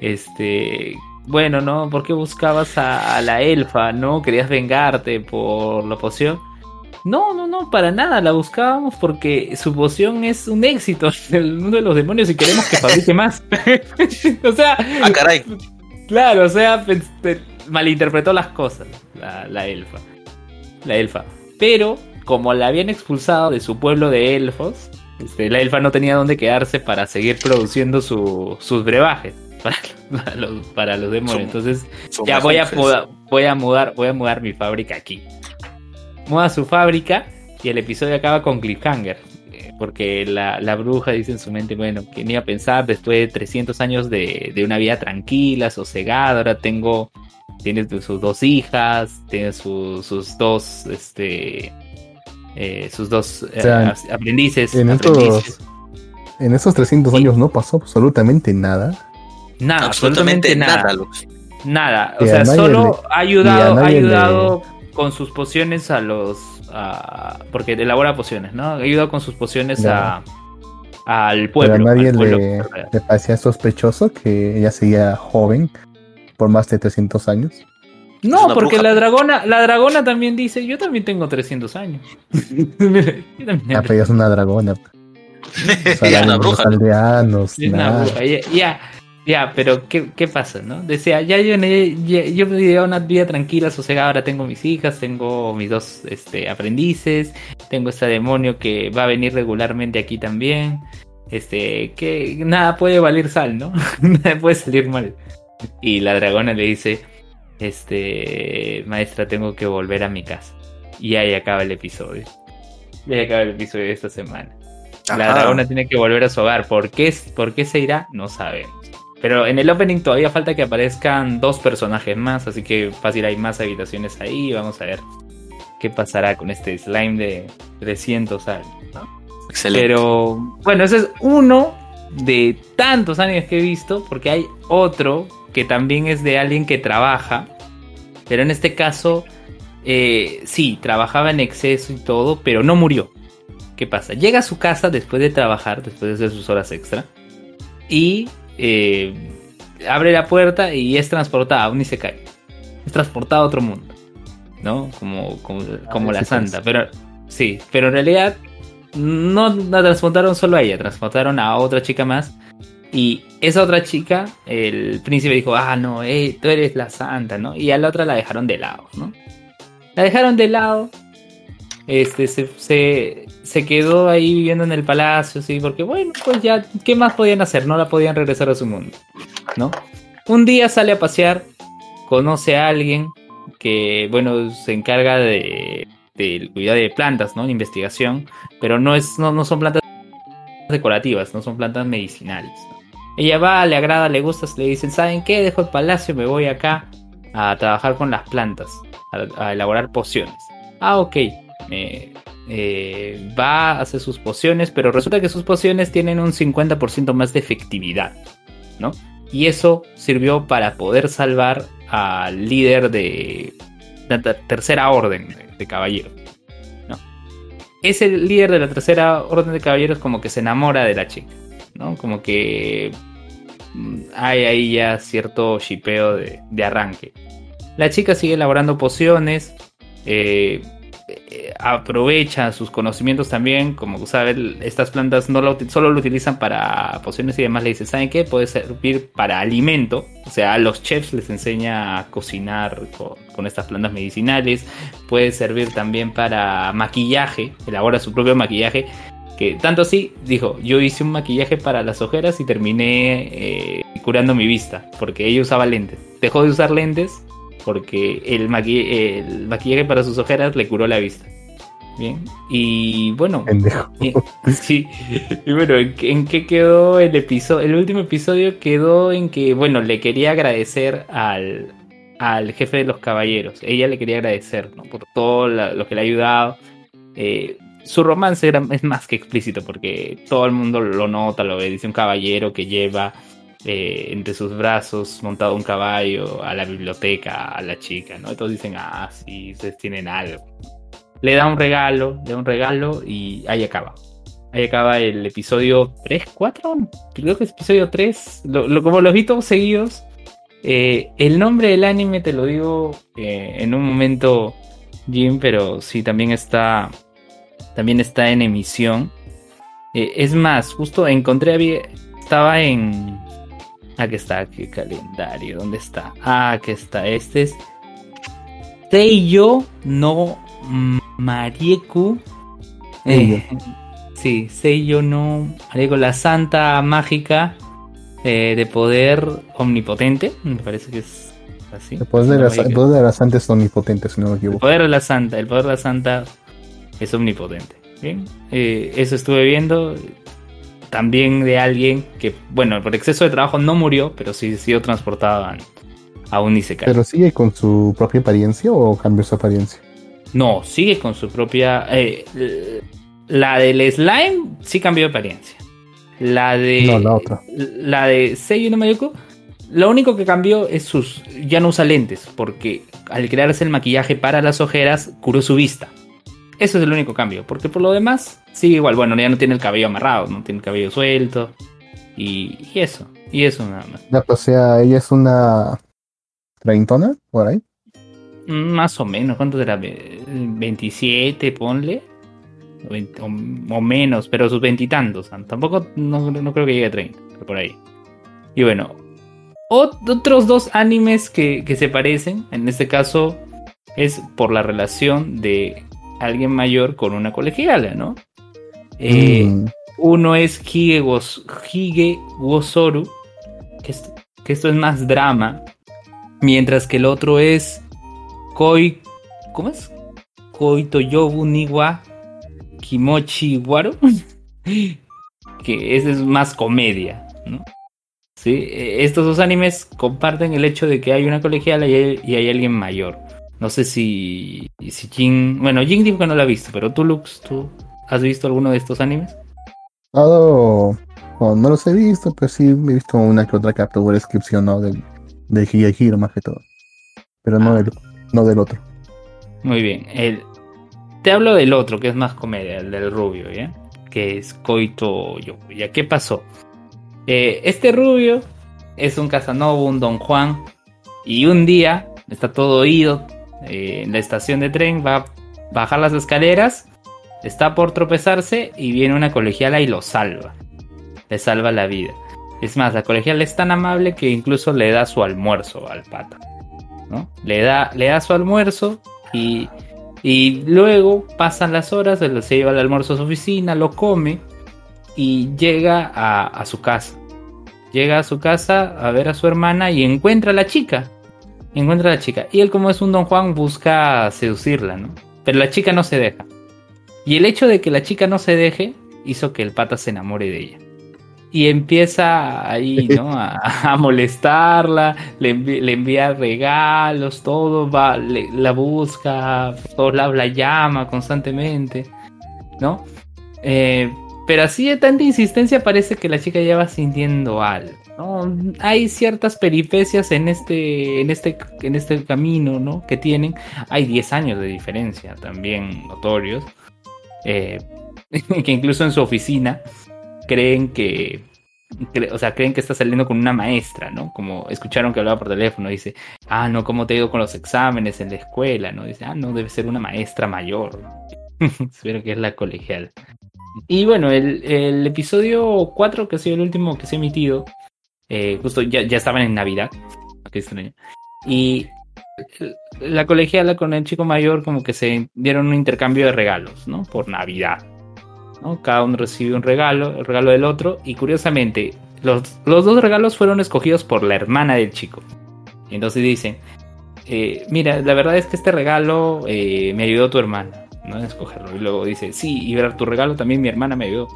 este, bueno, ¿no? ¿Por qué buscabas a, a la elfa, no? ¿Querías vengarte por la poción? No, no, no, para nada, la buscábamos porque su poción es un éxito (laughs) en el mundo de los demonios y queremos que fabrique más. (laughs) o sea, Ah, caray. Claro, o sea, pe- malinterpretó las cosas, la, la elfa. La elfa. Pero, como la habían expulsado de su pueblo de elfos, este, la elfa no tenía dónde quedarse para seguir produciendo su- sus brebajes para, (laughs) para los, para los demonios. Entonces, ya voy a, muda- voy a mudar, voy a mudar mi fábrica aquí. Muda su fábrica y el episodio acaba con cliffhanger. eh, Porque la, la bruja dice en su mente, bueno, ni iba a pensar después de 300 años de, de una vida tranquila, sosegada, ahora tengo, tiene sus dos hijas, tiene su- sus dos, este, eh, sus dos eh, sea, aprendices. En aprendices. estos, en esos 300 Sí. años no pasó absolutamente nada. Nada, Absolutamente nada, nada. Lux. Nada, o sea, nadie solo ha ayudado, ha ayudado con sus pociones a los, a- porque elabora pociones, ¿no? Ha ayudado con sus pociones a, al pueblo. Pero a nadie al pueblo le, parecía sospechoso que ella seguía joven por más de 300 años. No, porque bruja. la dragona, la dragona también dice, yo también tengo 300 años. (laughs) Yo también Ah, pero ella es una dragona. (laughs) Los bruja. aldeanos, Es una nada. bruja, Ya, ya, pero ¿qué, qué pasa, no? Decía, ya yo, ya, yo una vida tranquila, sosegada, ahora tengo mis hijas, tengo mis dos este, aprendices, tengo este demonio que va a venir regularmente aquí también. Este, que nada puede valer sal, ¿no? (laughs) nada puede salir mal. Y la dragona le dice, este, maestra, tengo que volver a mi casa. Y ahí acaba el episodio. Y ahí acaba el episodio de esta semana. La dragona tiene que volver a su hogar. ¿Por qué, ¿Por qué se irá? No sabemos. Pero en el opening todavía falta que aparezcan dos personajes más, así que fácil hay más habitaciones ahí. Vamos a ver qué pasará con este slime de 300 años. ¿no? Excelente. Pero bueno, ese es uno de tantos animes que he visto, porque hay otro que también es de alguien que trabaja, pero en este caso, eh, sí, trabajaba en exceso y todo, pero no murió. ¿Qué pasa? Llega a su casa después de trabajar, después de hacer sus horas extra, y eh, abre la puerta y es transportada, aún ni se cae. Es transportada a otro mundo, ¿no? Como, como, como la sí, santa, pero sí, pero en realidad no la transportaron solo a ella, transportaron a otra chica más. Y esa otra chica, el príncipe dijo, ah, no, eh, tú eres la santa, ¿no? Y a la otra la dejaron de lado, ¿no? La dejaron de lado. Este, se, se, quedó ahí viviendo en el palacio, sí, porque bueno, pues ya, ¿qué más podían hacer? No la podían regresar a su mundo. ¿no? Un día sale a pasear, conoce a alguien que, bueno, se encarga de, del cuidado de plantas, ¿no? De investigación, pero no, es, no, no son plantas decorativas, no son plantas medicinales. Ella va, le agrada, le gusta, le dicen, ¿saben qué? Dejo el palacio, me voy acá a trabajar con las plantas, a, elaborar pociones. Ah, ok. Eh, va a hacer sus pociones, pero resulta que sus pociones tienen un 50% más de efectividad, ¿no? Y eso sirvió para poder salvar al líder de la tercera orden de caballeros. ¿no? Ese líder de la tercera orden de caballeros como que se enamora de la chica, ¿no? Como que mm, hay ahí ya cierto shipeo de, de arranque. La chica sigue elaborando pociones, eh, eh, aprovecha sus conocimientos también, como saben, estas plantas no lo, solo lo utilizan para pociones y demás, le dice, ¿saben qué? Puede servir para alimento, o sea, a los chefs les enseña a cocinar con, estas plantas medicinales, puede servir también para maquillaje, elabora su propio maquillaje, que tanto así, dijo, yo hice un maquillaje para las ojeras y terminé eh, curando mi vista, porque ella usaba lentes, dejó de usar lentes porque el, el maquillaje para sus ojeras le curó la vista. Bien, y bueno, (laughs) sí, y bueno, ¿en, qué quedó el episodio? El último episodio quedó en que, bueno, le quería agradecer al, al jefe de los caballeros. Ella le quería agradecer ¿no? por todo lo que le ha ayudado. Eh, su romance era, es más que explícito porque todo el mundo lo nota, lo ve. Dice un caballero que lleva eh, entre sus brazos montado un caballo a la biblioteca, a la chica, ¿no? Todos dicen, ah, sí, ustedes tienen algo. Le da un regalo, le da un regalo y ahí acaba. Ahí acaba el episodio 3, 4, creo que es episodio 3, lo, como los vi todos seguidos. Eh, el nombre del anime te lo digo eh, en un momento, Jim, pero sí, también está, también está en emisión. es más, justo encontré, estaba en, Aquí está, ¿qué calendario? ¿Dónde está? Ah, aquí está. Este es Seiyo no Marieku. Eh, sí, Seiyo no Marieku, la santa mágica eh, de poder omnipotente. Me parece que es así. El poder, de, la, santa es omnipotente, si no me equivoco. El poder de la santa, el poder de la santa es omnipotente. Bien, eh, eso estuve viendo también de alguien que, bueno, por exceso de trabajo no murió, pero sí sido transportado a, un Isekai. ¿Pero sigue con su propia apariencia o cambió su apariencia? No, sigue con su propia... Eh, la del slime sí cambió de apariencia. La de... No, la otra. La de Seiyu no lo único que cambió es sus... Ya no usa lentes, porque al crearse el maquillaje para las ojeras, curó su vista. Eso es el único cambio, porque por lo demás sigue igual. Bueno, ya no tiene el cabello amarrado, no tiene el cabello suelto. Y, eso, y eso nada más. o sea, ella es una treintona, por ahí. Más o menos, ¿cuánto será? 27, ponle. O, menos, pero sus veintitantos. Tampoco no, creo que llegue a 30, pero por ahí. Y bueno, otros dos animes que, que se parecen, en este caso es por la relación de alguien mayor con una colegiala, ¿no? Eh, mm. Uno es Hige, Wosoru, que, esto es más drama, mientras que el otro es Koi, ¿cómo es? Koitoyobu Niwa Kimochi Waru, (laughs) que ese es más comedia, ¿no? ¿Sí? E, estos dos animes comparten el hecho de que hay una colegiala y hay alguien mayor. No sé si, si Jin. Bueno, Jin dijo que no lo ha visto, pero tú, Lux, ¿tú has visto alguno de estos animes? No, no, los he visto, pero sí he visto una que otra captura descripción ¿no? del, del Higehiro más que todo. Pero no, ah. del, no del otro. Muy bien. El, te hablo del otro, que es más comedia, el del rubio, ¿ya? Que es Koito Yo. ¿Ya qué pasó? Eh, este rubio es un Casanova, un Don Juan, y un día está todo oído, eh, en la estación de tren, va a bajar las escaleras, está por tropezarse y viene una colegiala y lo salva. Le salva la vida. Es más, la colegiala es tan amable que incluso le da su almuerzo al pata. ¿no? Le, da, le da su almuerzo y, y luego pasan las horas, se lleva el almuerzo a su oficina, lo come y llega a, su casa. llega a su casa a ver a su hermana y encuentra a la chica. Encuentra a la chica. Y él, como es un don Juan, busca seducirla, ¿no? Pero la chica no se deja. Y el hecho de que la chica no se deje hizo que el pata se enamore de ella. Y empieza ahí, ¿no? A, molestarla, le, envía regalos, todo, va, la busca, todos lados la llama constantemente, ¿no? Eh, pero así de tanta insistencia parece que la chica ya va sintiendo algo. ¿no? Hay ciertas peripecias en este, en este, en este camino, ¿no? Que tienen. Hay 10 años de diferencia también notorios. Eh, (laughs) que incluso en su oficina creen que, o sea, creen que está saliendo con una maestra, ¿no? Como escucharon que hablaba por teléfono, dice, ah, no, ¿cómo te ha ido con los exámenes en la escuela? ¿No? Dice, ah, no, debe ser una maestra mayor. (laughs) Espero que es la colegial. Y bueno, el, episodio 4, que ha sido el último que se ha emitido, eh, justo ya, ya estaban en Navidad. Y la colegiala con el chico mayor como que se dieron un intercambio de regalos, ¿no? Por Navidad. ¿no? Cada uno recibe un regalo, el regalo del otro. Y curiosamente, los, los dos regalos fueron escogidos por la hermana del chico. Y entonces dicen, eh, mira, la verdad es que este regalo eh, me ayudó tu hermana. ¿no? escogerlo. Y luego dice, sí, y ver tu regalo también mi hermana me ayudó.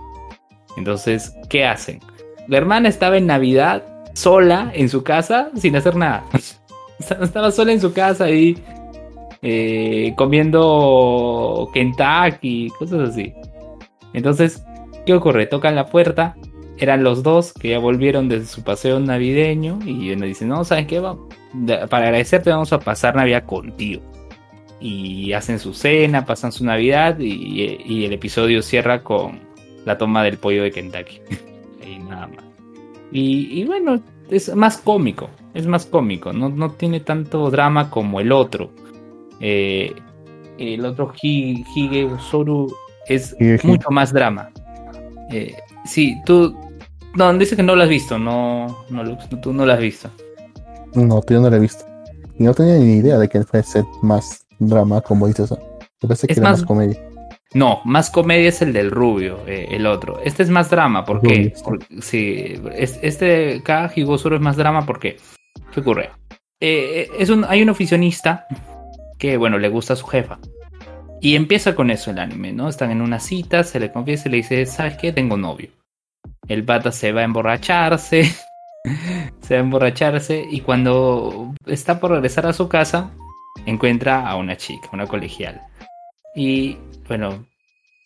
Entonces, ¿qué hacen? La hermana estaba en Navidad sola en su casa sin hacer nada. Estaba sola en su casa ahí eh, comiendo Kentucky, cosas así. Entonces, ¿qué ocurre? Tocan la puerta, eran los dos que ya volvieron desde su paseo navideño y me dicen, no, ¿sabes qué? Para agradecerte vamos a pasar Navidad contigo y hacen su cena, pasan su Navidad y, el episodio cierra con la toma del pollo de Kentucky. (laughs) y nada más. Y, bueno, es más cómico, es más cómico, no, no tiene tanto drama como el otro. Eh, el otro Hige Usoru es mucho más drama. Eh, sí, tú... No, dice que no lo has visto, no, no, tú no lo has visto. No, yo no lo he visto. Y no tenía ni idea de que fuese más drama, como dices. Yo pensé que era más, comedia. No, más comedia es el del rubio, eh, el otro. Este es más drama, ¿por qué? Porque, sí, este cada Higosuro es más drama porque, ¿qué ocurre? Eh, es un, hay un oficionista que, bueno, le gusta a su jefa. Y empieza con eso el anime, ¿no? Están en una cita, se le confiesa y le dice, ¿sabes qué? Tengo novio. El pata se va a emborracharse, (laughs) se va a emborracharse y cuando está por regresar a su casa, encuentra a una chica, una colegial. Y bueno,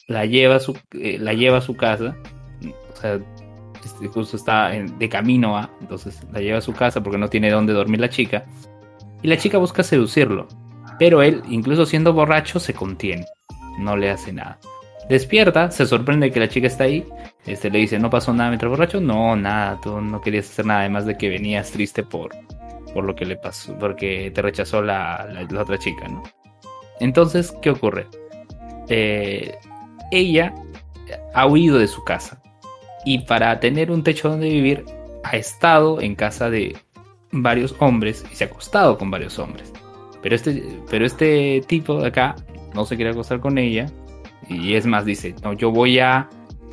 la lleva su, eh, la lleva a su casa. O sea, este, justo está de camino a, entonces la lleva a su casa porque no tiene dónde dormir la chica. Y la chica busca seducirlo. Pero él, incluso siendo borracho, se contiene. No le hace nada. Despierta, se sorprende que la chica está ahí. Este le dice, ¿no pasó nada mientras borracho? No, nada, tú no querías hacer nada, además de que venías triste por, por lo que le pasó, porque te rechazó la, otra chica, ¿no? Entonces, ¿qué ocurre? Eh, ella ha huido de su casa y para tener un techo donde vivir ha estado en casa de varios hombres y se ha acostado con varios hombres. Pero este, pero este tipo de acá no se quiere acostar con ella y es más dice, no, yo voy a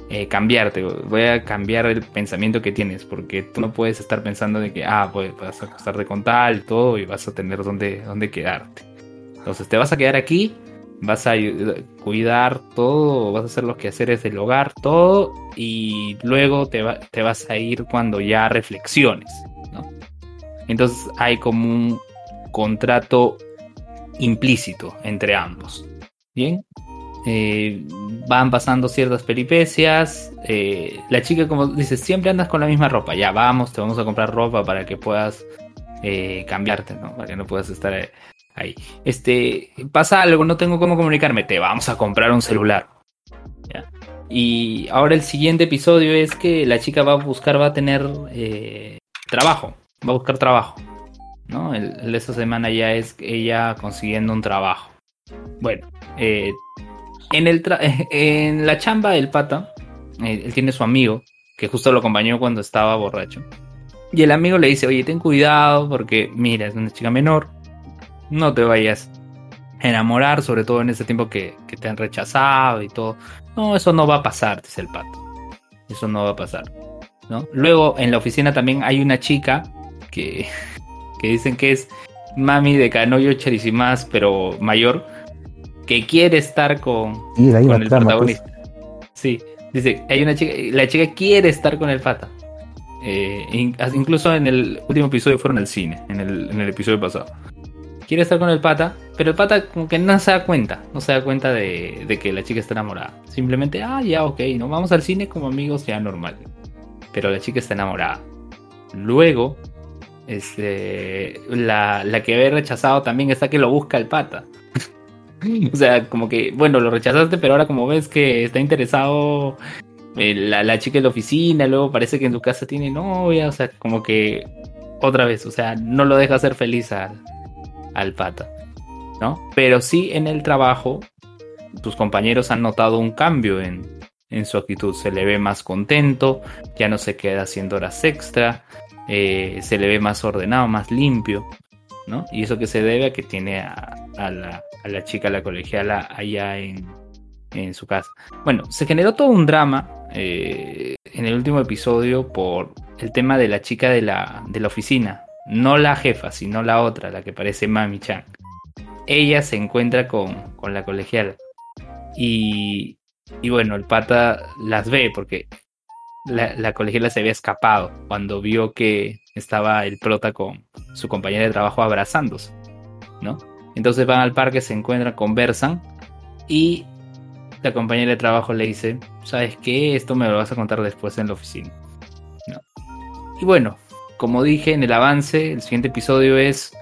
eh, cambiarte, voy a cambiar el pensamiento que tienes, porque tú no puedes estar pensando de que, ah, pues vas a acostarte con tal, todo, y vas a tener donde, donde quedarte. Entonces te vas a quedar aquí, vas a cuidar todo, vas a hacer los quehaceres del hogar, todo, y luego te, te vas a ir cuando ya reflexiones, ¿no? Entonces hay como un contrato implícito entre ambos. Bien, eh, van pasando ciertas peripecias. Eh, la chica, como dice, siempre andas con la misma ropa. Ya vamos, te vamos a comprar ropa para que puedas eh, cambiarte, ¿no? Para que no puedas estar ahí. Este, pasa algo, no tengo cómo comunicarme. Te vamos a comprar un celular. Y ahora el siguiente episodio es que la chica va a buscar, va a tener trabajo. Va a buscar trabajo. ¿no? El, de esta semana ya es ella consiguiendo un trabajo. Bueno, eh, en, el (laughs) en la chamba del pata, eh, él tiene su amigo, que justo lo acompañó cuando estaba borracho. Y el amigo le dice, oye, ten cuidado porque, mira, es una chica menor, no te vayas a enamorar, sobre todo en este tiempo que, te han rechazado y todo. No, eso no va a pasar, dice el pato. Eso no va a pasar. ¿no? Luego en la oficina también hay una chica que, (laughs) que dicen que es mami de Kanoyo Charisimas, pero mayor, que quiere estar con, ahí con el trama, pues. protagonista. Sí, dice, hay una chica, la chica quiere estar con el pata. Eh, in- incluso en el último episodio fueron al cine, en el, en el episodio pasado. Quiere estar con el pata, pero el pata como que no se da cuenta, no se da cuenta de, de que la chica está enamorada. Simplemente, ah, ya, ok, no vamos al cine como amigos, ya normal. Pero la chica está enamorada. Luego, este, la, la que ve rechazado también está que lo busca el pata. (laughs) O sea, como que, bueno, lo rechazaste, pero ahora como ves que está interesado eh, la, la chica en la oficina, luego parece que en tu casa tiene novia, o sea, como que otra vez, o sea, no lo deja ser feliz al, al pata, ¿no? Pero sí en el trabajo, tus compañeros han notado un cambio en, en su actitud, se le ve más contento, ya no se queda haciendo horas extra, eh, se le ve más ordenado, más limpio, ¿no? Y eso que se debe a que tiene a, a la, a la chica, la colegiala, allá en, en su casa. Bueno, se generó todo un drama eh, en el último episodio por el tema de la chica de la, de la oficina. No la jefa, sino la otra, la que parece Mami Chan. Ella se encuentra con, con la colegiala. Y, y bueno, el pata las ve porque la, la colegiala se había escapado cuando vio que estaba el prota con su compañera de trabajo abrazándose, ¿no? Entonces van al parque, se encuentran, conversan y la compañera de trabajo le dice, ¿sabes qué? Esto me lo vas a contar después en la oficina. ¿no? Y bueno, como dije en el avance, el siguiente episodio es,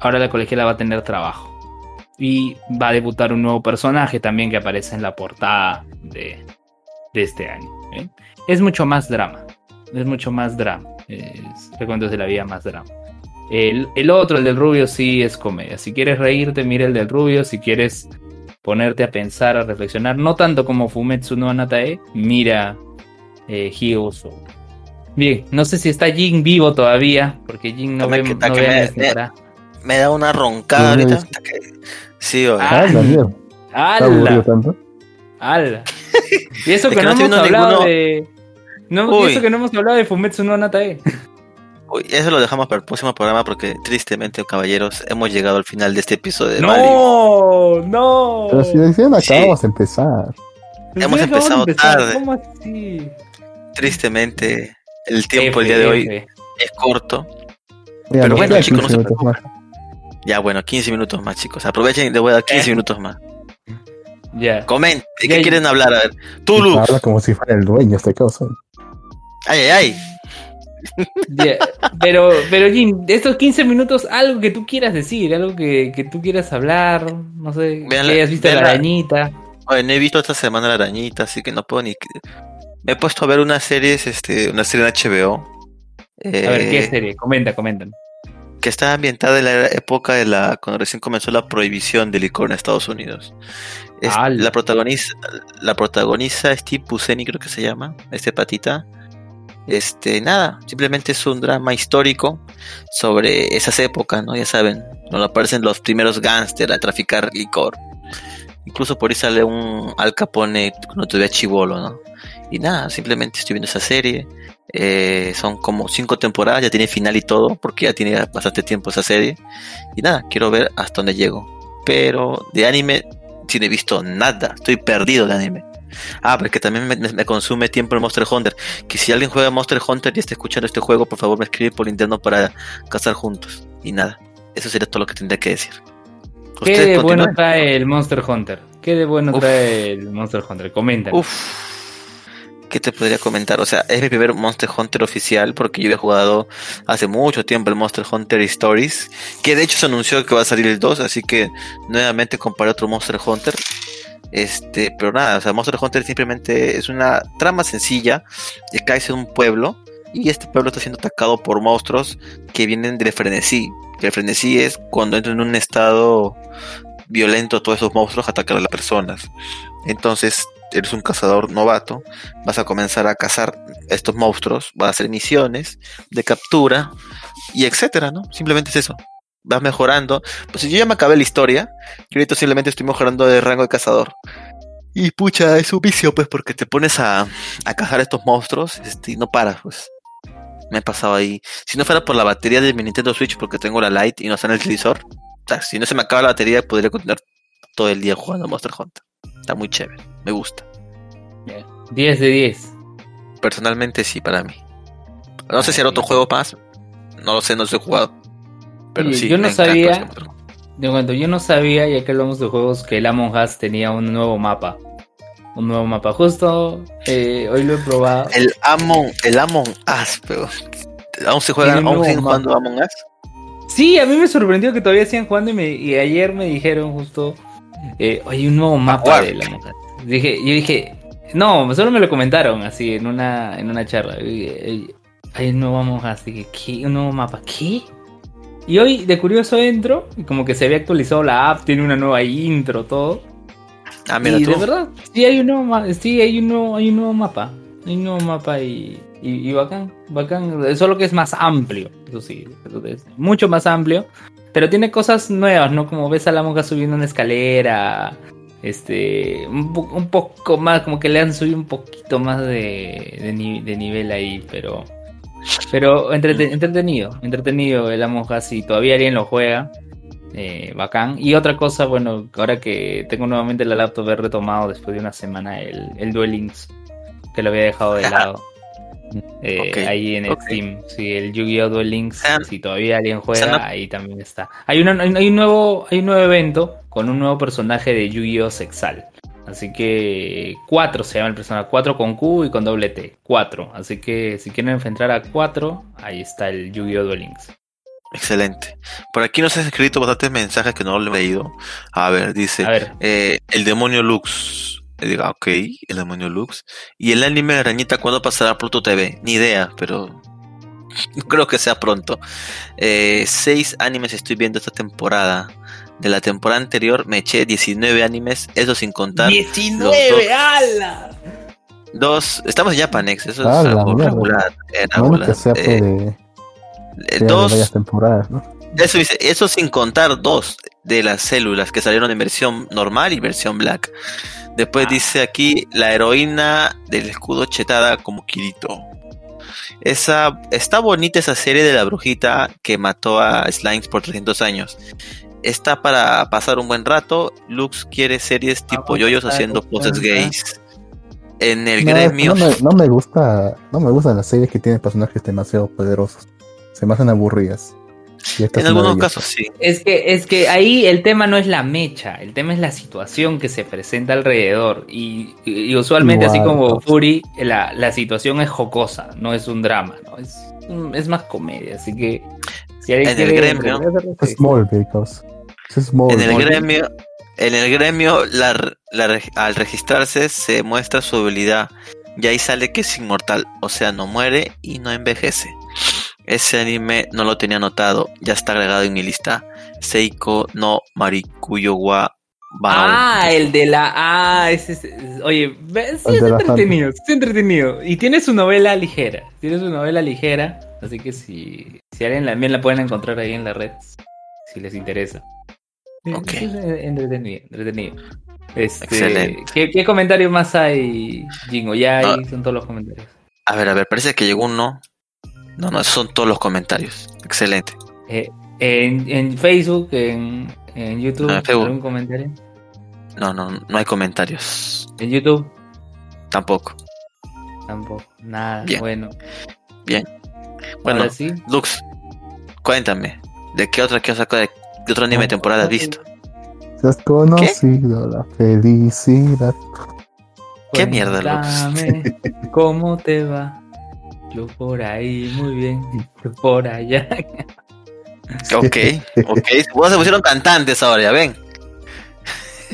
ahora la colegiala va a tener trabajo. Y va a debutar un nuevo personaje también que aparece en la portada de, este año. ¿eh? Es mucho más drama. Es mucho más drama. Es recuentos de la vida más drama. El, otro, el del rubio, sí es comedia. Si quieres reírte, mira el del rubio. Si quieres ponerte a pensar, a reflexionar, no tanto como Fumetsu no Anatae, mira eh, Hyoso. Bien, no sé si está Jin vivo todavía, porque Jin no ve, que- no que ve me- temporada. Me da una roncada ahorita. sí. hasta que- Sí, oye. Ah, Ah, la mierda. ¿Está aburrido ¡Hala! tanto? ¡Hala! (laughs) Y eso Es que, que no, hemos hablado ninguno. de. No, y eso que no hemos hablado de Fumetsu no Anatae. (laughs) Uy, eso lo dejamos para el próximo programa porque tristemente, caballeros, hemos llegado al final de este episodio de Mali. ¡No! ¡No! Pero si Sí. acabamos de empezar. Pues hemos empezado empezar, tarde. ¿Cómo así? Tristemente, el tiempo el día de hoy F. es corto. Mira, Pero bueno, chicos, no 15 se minutos más. Ya, bueno, 15 minutos más, chicos. Aprovechen, les voy a dar 15 Eh. minutos más. Ya. Comenten, ¿de Ya, qué ya. quieren hablar? A ver, Tulu. Habla como si fuera el dueño este caso. Ay, ay, ay. Pero, pero Jim, de estos 15 minutos, algo que tú quieras decir, algo que, que tú quieras hablar, no sé, Vean que la- hayas visto la- arañita. Oye, no he visto esta semana la arañita, así que no puedo ni. Me he puesto a ver unas series, este, una serie en HBO. A ver, ¿qué eh, serie? Comenta, comenta. que está ambientada en la época de la cuando recién comenzó la prohibición del licor en Estados Unidos. Es- la protagoniza la protagoniza Steve Buscemi creo que se llama, este patita. Este, nada, simplemente es un drama histórico sobre esas épocas, ¿no? Ya saben, donde aparecen los primeros gángsters a traficar licor. Incluso por ahí sale un Al Capone cuando todavía chivolo, ¿no? Y nada, simplemente estoy viendo esa serie. Eh, son como cinco temporadas, ya tiene final y todo, porque ya tiene bastante tiempo esa serie. Y nada, quiero ver hasta dónde llego. Pero de anime, sí no he visto nada, estoy perdido de anime. Ah, porque también me, me- me consume tiempo el Monster Hunter. Que si alguien juega Monster Hunter y está escuchando este juego, por favor me escribe por interno para cazar juntos. Y nada, eso sería todo lo que tendría que decir. ¿Qué de bueno trae el Monster Hunter? ¿Qué de bueno Uf. trae el Monster Hunter? Comenta. Uf. ¿Qué te podría comentar? O sea, es mi primer Monster Hunter oficial porque yo había jugado hace mucho tiempo el Monster Hunter Stories, que de hecho se anunció que va a salir el 2, así que nuevamente comparé otro Monster Hunter. Este, pero nada, o sea, Monster Hunter simplemente es una trama sencilla, caes en un pueblo y este pueblo está siendo atacado por monstruos que vienen del frenesí. Que el frenesí es cuando entran en un estado violento todos esos monstruos atacan a las personas. Entonces, eres un cazador novato, vas a comenzar a cazar estos monstruos, vas a hacer misiones de captura y etcétera, ¿no? Simplemente es eso. Vas mejorando. Pues yo ya me acabé la historia, y ahorita simplemente estoy mejorando de rango de cazador. Y pucha, es un vicio, pues, porque te pones a, a cazar estos monstruos este, y no paras, pues. Me he pasado ahí. Si no fuera por la batería de mi Nintendo Switch, porque tengo la Lite y no está en el televisor, si no se me acaba la batería, podría continuar todo el día jugando Monster Hunter. Está muy chévere, me gusta. 10 de 10. Personalmente sí, para mí. No sé si era otro juego más, no lo sé, no lo he jugado. Pero Oye, sí, yo no sabía- Hunter. De momento, yo no sabía, ya que hablamos de juegos, que el Among Us tenía un nuevo mapa. Un nuevo mapa. Justo eh, hoy lo he probado. El Among, el Among Us, pero. ¿Aún se juega, Tiene aún siguen jugando Among Us? Sí, a mí me sorprendió que todavía sigan jugando y, me- y ayer me dijeron justo, eh, hay un nuevo mapa de la Us. Dije, yo dije, no, solo me lo comentaron así en una, en una charla. Y dije, "Ey, Hay un nuevo Among Us. Dije, ¿qué? ¿Un nuevo mapa? ¿Qué? Y hoy de curioso entro y como que se había actualizado la app, tiene una nueva intro, todo. Ah, mira y tú. de verdad, sí hay un nuevo, sí hay un nuevo, hay un nuevo mapa. Hay un nuevo mapa y, y, y bacán, bacán. Solo que es más amplio, eso sí, eso es mucho más amplio. Pero tiene cosas nuevas, ¿no? Como ves a la monja subiendo una escalera. Este, un, po- un poco más, como que le han subido un poquito más de, de, ni- de nivel ahí, pero. Pero entrete- entretenido, entretenido el Among Us y todavía alguien lo juega. Eh, bacán. Y otra cosa, bueno, ahora que tengo nuevamente la laptop, he retomado después de una semana el, el Duel Links, que lo había dejado de lado. (laughs) Eh, ahí en ok. Steam, sí, el Yu-Gi-Oh! Duel Links, Sean- si todavía alguien juega, ahí también está. Hay, una, hay, un nuevo, hay un nuevo evento con un nuevo personaje de Yu-Gi-Oh! Sexal. Así que 4 se llama el personaje, 4 con Q y con doble T, 4. Así que si quieren enfrentar a 4, ahí está el Yu-Gi-Oh! Duel Links. Excelente. Por aquí nos han escrito bastantes mensajes que no lo he leído. A ver, dice. A ver, eh, el demonio Lux. Y diga, ok, el demonio Lux. Y el anime de Arañita, ¿cuándo pasará Pluto TV? Ni idea, pero (laughs) creo que sea pronto. Eh, seis animes estoy viendo esta temporada. De la temporada anterior me eché 19 animes, eso sin contar. los dos- ¡Hala! Dos, estamos en Japanex, eso es Ah, la algo mierda. regular. eh, No regular. que sea Eh, de, eh, de dos, varias temporadas, ¿no? Eso dice, eso sin contar dos de las células que salieron en versión normal y versión black. Después Ah. dice aquí la heroína del escudo chetada como Kirito. Esa está bonita esa serie de la brujita que mató a Slimes por 300 años. Está para pasar un buen rato. Lux quiere series tipo pues, yoyos ah, haciendo poses ah. gays. En el No, gremio. no, me, no me gusta, no me gustan las series que tienen personajes demasiado poderosos. Se me hacen aburridas. En algunos casos sí. Es que, es que ahí el tema no es la mecha, el tema es la situación que se presenta alrededor. Y, usualmente, así como. Fury, la, la situación es jocosa, no es un drama, ¿no? Es, es más comedia. Así que si En el quiere- gremio. Es Smallville, cause. Es. En el gremio, en el gremio la- la re- al registrarse se muestra su habilidad y ahí sale que es inmortal, o sea, no muere y no envejece. Ese anime no lo tenía anotado, ya está agregado en mi lista. Seiko no Marikuyo wa Bao. Ah, el de la. Ah, ese es. Oye, sí es de la entretenido, sí es entretenido. Y tiene su novela ligera. Tiene su novela ligera. Así que si, si alguien también la pueden encontrar ahí en la red, si les interesa. Ok. Es entretenido, entretenido. Este, Excelente. ¿qué, qué comentario más hay, Jingo? Ya ahí Ah. son todos los comentarios. A ver, a ver, parece que llegó uno. No, no, esos son todos los comentarios. Excelente. Eh, en, en Facebook, en, en YouTube, Ah, en Facebook. ¿algún comentario? No, no, no hay comentarios. En YouTube, Tampoco. tampoco. Nada, Bien. bueno. Bueno, Ahora sí. Lux, cuéntame. ¿De qué otra, qué otra, de, de otro anime de temporada has visto? Se has conocido la felicidad. ¿Qué mierda, Lux? ¿Cómo te va? Yo por ahí, muy bien. Yo (laughs) por allá. Ok, ok. Vos se pusieron cantantes ahora, ya ven.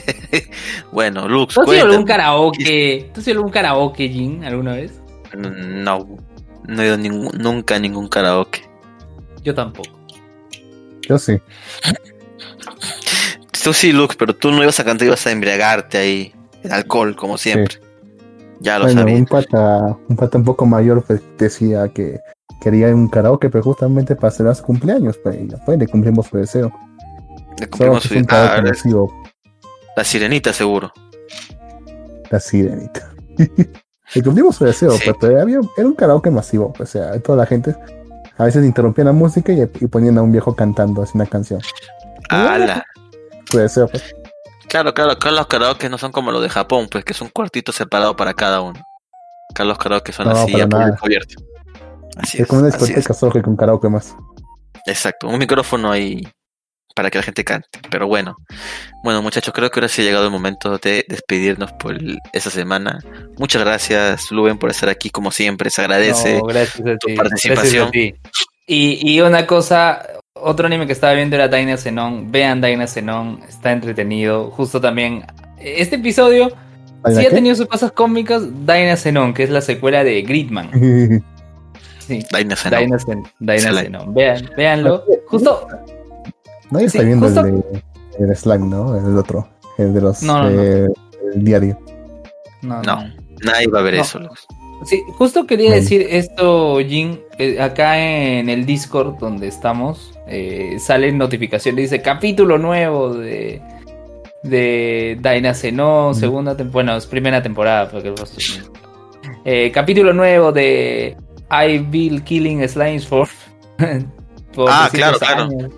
(laughs) bueno, Lux, ¿Tú has ido a algún karaoke? ¿Tú has ido a algún karaoke, Jin, alguna vez? No, no he ido ningún- nunca a ningún karaoke. Yo tampoco. Yo sí. Tú sí, Lux, pero tú no ibas a cantar, ibas a embriagarte ahí. En alcohol, como siempre. Ya lo Bueno, sabía. un pata, un pata un poco mayor pues, decía que quería un karaoke, pero justamente para celebrar su cumpleaños, pues, y después le cumplimos su deseo. Le cumplimos su- es un Ah, la sirenita, seguro. La sirenita. (laughs) y cumplimos su deseo, Sí. pues, pero había, era un karaoke masivo, pues, o sea, toda la gente a veces interrumpían la música y, y ponían a un viejo cantando así una canción. Ala. Su deseo, pues. Claro, claro, acá los karaoke no son como los de Japón, pues que es un cuartito separado para cada uno. Acá los karaoke son No, así para a nada. público abierto. Así Es es, como una discoteca solo que con karaoke más. Exacto, un micrófono ahí para que la gente cante. Pero bueno, bueno muchachos, creo que ahora sí ha llegado el momento de despedirnos por el- esta semana. Muchas gracias, Luben, por estar aquí como siempre. Se agradece. No, gracias a tu ti. participación. gracias a ti. Y, y una cosa, otro anime que estaba viendo era Daina Zenon. Vean Daina Zenon, está entretenido. Justo también, este episodio ¿Ay, sí ha tenido sus cosas cómicas. Daina Zenon, que es la secuela de Gridman. (laughs) Sí, Daina Zenon. Vean, véanlo. Justo, Nadie está Sí, viendo justo- el de el slang, ¿no? El otro. El de los No, no, no. eh, el diario. no, No. no. Nadie va a ver No. eso. Luz. Sí, justo quería decir esto, Jin. eh, acá en el Discord donde estamos, eh, salen notificaciones. Dice capítulo nuevo de de Daina Zenon, Ujú. segunda temporada. Bueno, es primera temporada. Porque eh, capítulo nuevo de I Bill Killing Slimes for. (laughs) por Ah, 300 claro, claro. años.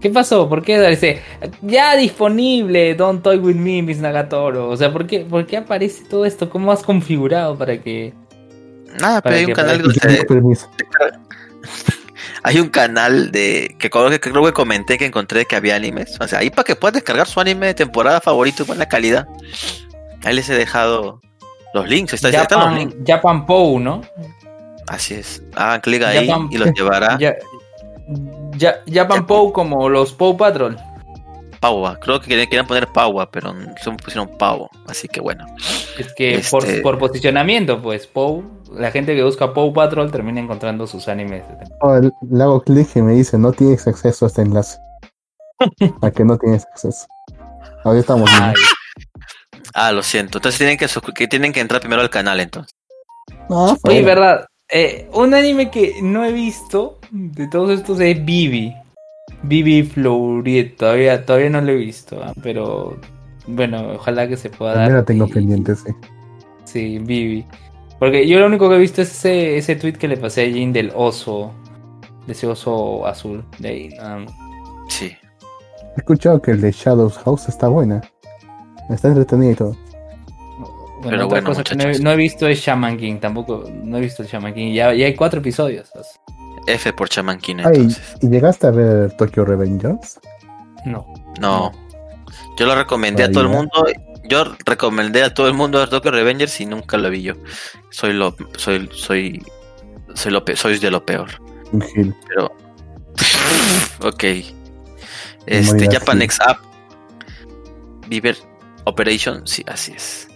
¿Qué pasó? ¿Por qué dice ya disponible Don't Toy With Me, Miss Nagatoro? O sea, ¿por qué, ¿por qué aparece todo esto? ¿Cómo has configurado para que Nada, pero hay un canal donde (laughs) (laughs) hay un canal de que creo que creo que comenté que encontré que había animes. O sea, ahí para que puedas descargar su anime de temporada favorito y buena calidad. Ahí les he dejado los links. Está, ahí están los links. Japan, Japan Pou, ¿no? Así es. Hagan clic ahí Japan- y los llevará Ya, ya, Japan Japan. Pou como los Pou Patrol. Paua. Creo que querían, poner Paua, pero se pusieron Pavo. Así que bueno. Es que Este- por, por posicionamiento, pues Pou, la gente que busca Pou Patrol termina encontrando sus animes. Oh, le hago clic y me dice, no tienes acceso a este enlace. (laughs) ¿A que no tienes acceso? Ahora estamos Ah, lo siento. Entonces tienen que, que tienen que entrar primero al canal entonces. No, Oye, verdad. eh, un anime que no he visto de todos estos es Vivi. Vivi Flouriet. Todavía, todavía no lo he visto, ah, pero bueno, ojalá que se pueda También dar. la tengo y- pendiente, sí. Sí, Vivi. Porque yo lo único que he visto es ese, ese tweet que le pasé a Jin del oso. De ese oso azul. De ahí. um, Sí. He escuchado que el de Shadows House está buena. Está entretenido y todo. bueno, Pero otra bueno, cosa que no he, muchachos. no he visto es Shaman King. Tampoco no he visto el Shaman King. Ya, ya hay cuatro episodios. o sea, F por Chamanquina Ay, entonces. ¿y llegaste a ver Tokyo Revengers? No. No. Yo lo recomendé a todo el mundo. Yo recomendé a todo el mundo ver Tokyo Revengers y nunca lo vi yo. Soy lo soy soy soy lo pe- soy de lo peor. Un Gil. Pero (laughs) ok. Este Japan. X App Viver Operation, sí, así es.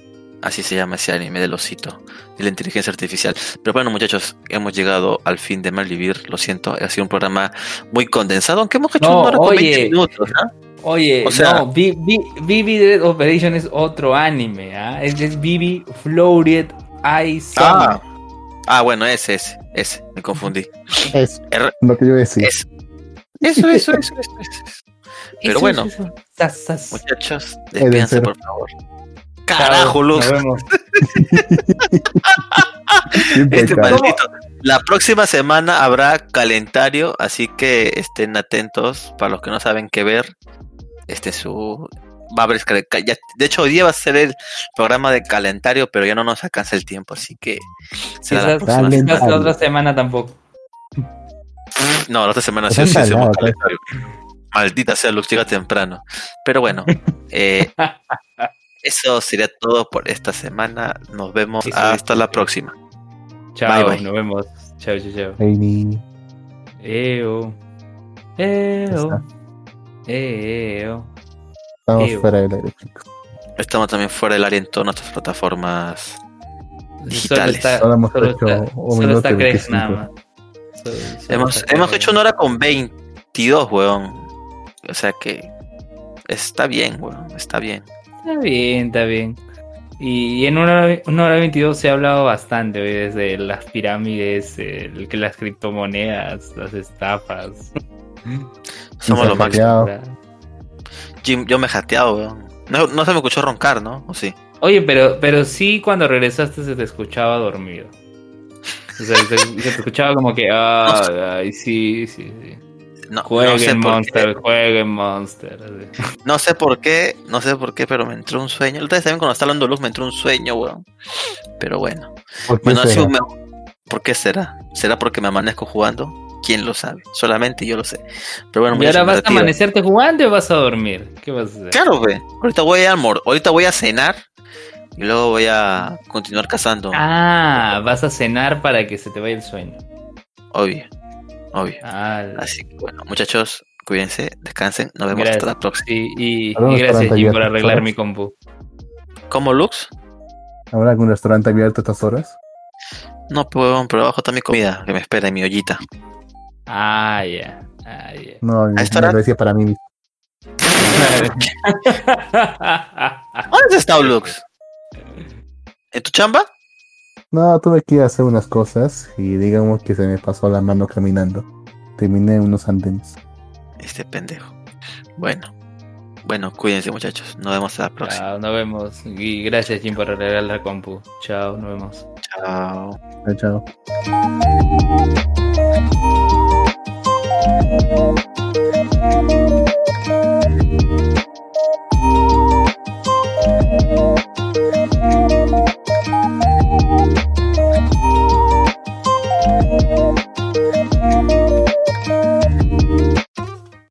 Así se llama ese anime del osito, de la inteligencia artificial. Pero bueno, muchachos, hemos llegado al fin de Malvivir. Lo siento, ha sido un programa muy condensado, aunque hemos hecho No, una hora con oye. 20 minutos. ¿ah? Oye, O sea- no, Dead Operation es otro anime, ¿ah? Es, es Vivi Floated Ice Ah, ah, bueno, ese, ese, ese, me confundí. Es R- lo que yo decía. es- Eso, eso, eso, eso, eso. Pero bueno, muchachos, despídanse cero. por favor. Carajo, Luz. Nos vemos. (laughs) Siempre Este maldito. La próxima semana habrá calendario, así que estén atentos para los que no saben qué ver. Este su va a haber ya- de hecho hoy día va a ser el programa de calendario, pero ya no nos alcanza el tiempo, así que será la próxima semana. la otra semana tampoco. No, la otra semana sí, Pues sí hacemos no, calendario. Maldita sea, Lux llega temprano. Pero bueno, (laughs) eh, eso sería todo por esta semana. Nos vemos Sí, sí, hasta sí, la sí. próxima. Chao, Bye, bye. nos vemos. Chao, chao, chao. Baby. Eo. Eo. Eo. Estamos Ew. fuera del aire, chicos. Estamos también fuera del área en todas nuestras plataformas Solo digitales. Solo hemos solo hecho está, solo minuto está Craig 25. nada más. Solo- solo Hemos, está hemos hecho una hora con 22, weón. O sea que está bien, weón. Está bien. Está bien, está bien. Y en una hora, una hora 22 se ha hablado bastante hoy desde las pirámides, el, las criptomonedas, las estafas. (laughs) Somos los máximos. Jim, yo me he jateado, weón. No, no se me escuchó roncar, ¿no? ¿O sí? Oye, pero, pero sí cuando regresaste se te escuchaba dormido. O sea, se, se te escuchaba como que, ah, ay, sí, sí, sí. No, Jueguen no sé por Monster, qué, jueguen Monster. así. no sé por qué, no sé por qué, pero me entró un sueño. Ustedes también cuando está hablando Luz me entró un sueño, weón. Pero bueno. ¿Por qué Bueno, será? me- ¿por qué será? ¿Será porque me amanezco jugando? ¿Quién lo sabe? Solamente yo lo sé. Pero bueno, ¿Y ahora me vas a amanecerte jugando o vas a dormir? ¿Qué vas a hacer? Claro, güey. Ahorita voy a almor ahorita voy a cenar y luego voy a continuar cazando. Ah, vas a cenar para que se te vaya el sueño. Obvio, obvio. Así que bueno, muchachos, cuídense, descansen, nos vemos gracias. hasta la próxima. Y, ¿Algún y gracias Jim por arreglar mi compu. ¿Cómo Lux? ¿Habrá algún restaurante abierto a estas horas? No, pero, pero abajo está mi comida que me espera en mi ollita. Ah, ya. Ah, ya. No, ¿A esta me hora? lo decía para mí mismo. (laughs) ¿Dónde has estado, Lux? ¿En tu chamba? No, tuve que ir a hacer unas cosas y digamos que se me pasó la mano caminando. Terminé unos andenes. Este pendejo. Bueno. Bueno, cuídense muchachos. Nos vemos a la próxima. Chao, nos vemos. Y gracias Jim por regalar la compu. Chao, nos vemos. Chao. Chao, chao.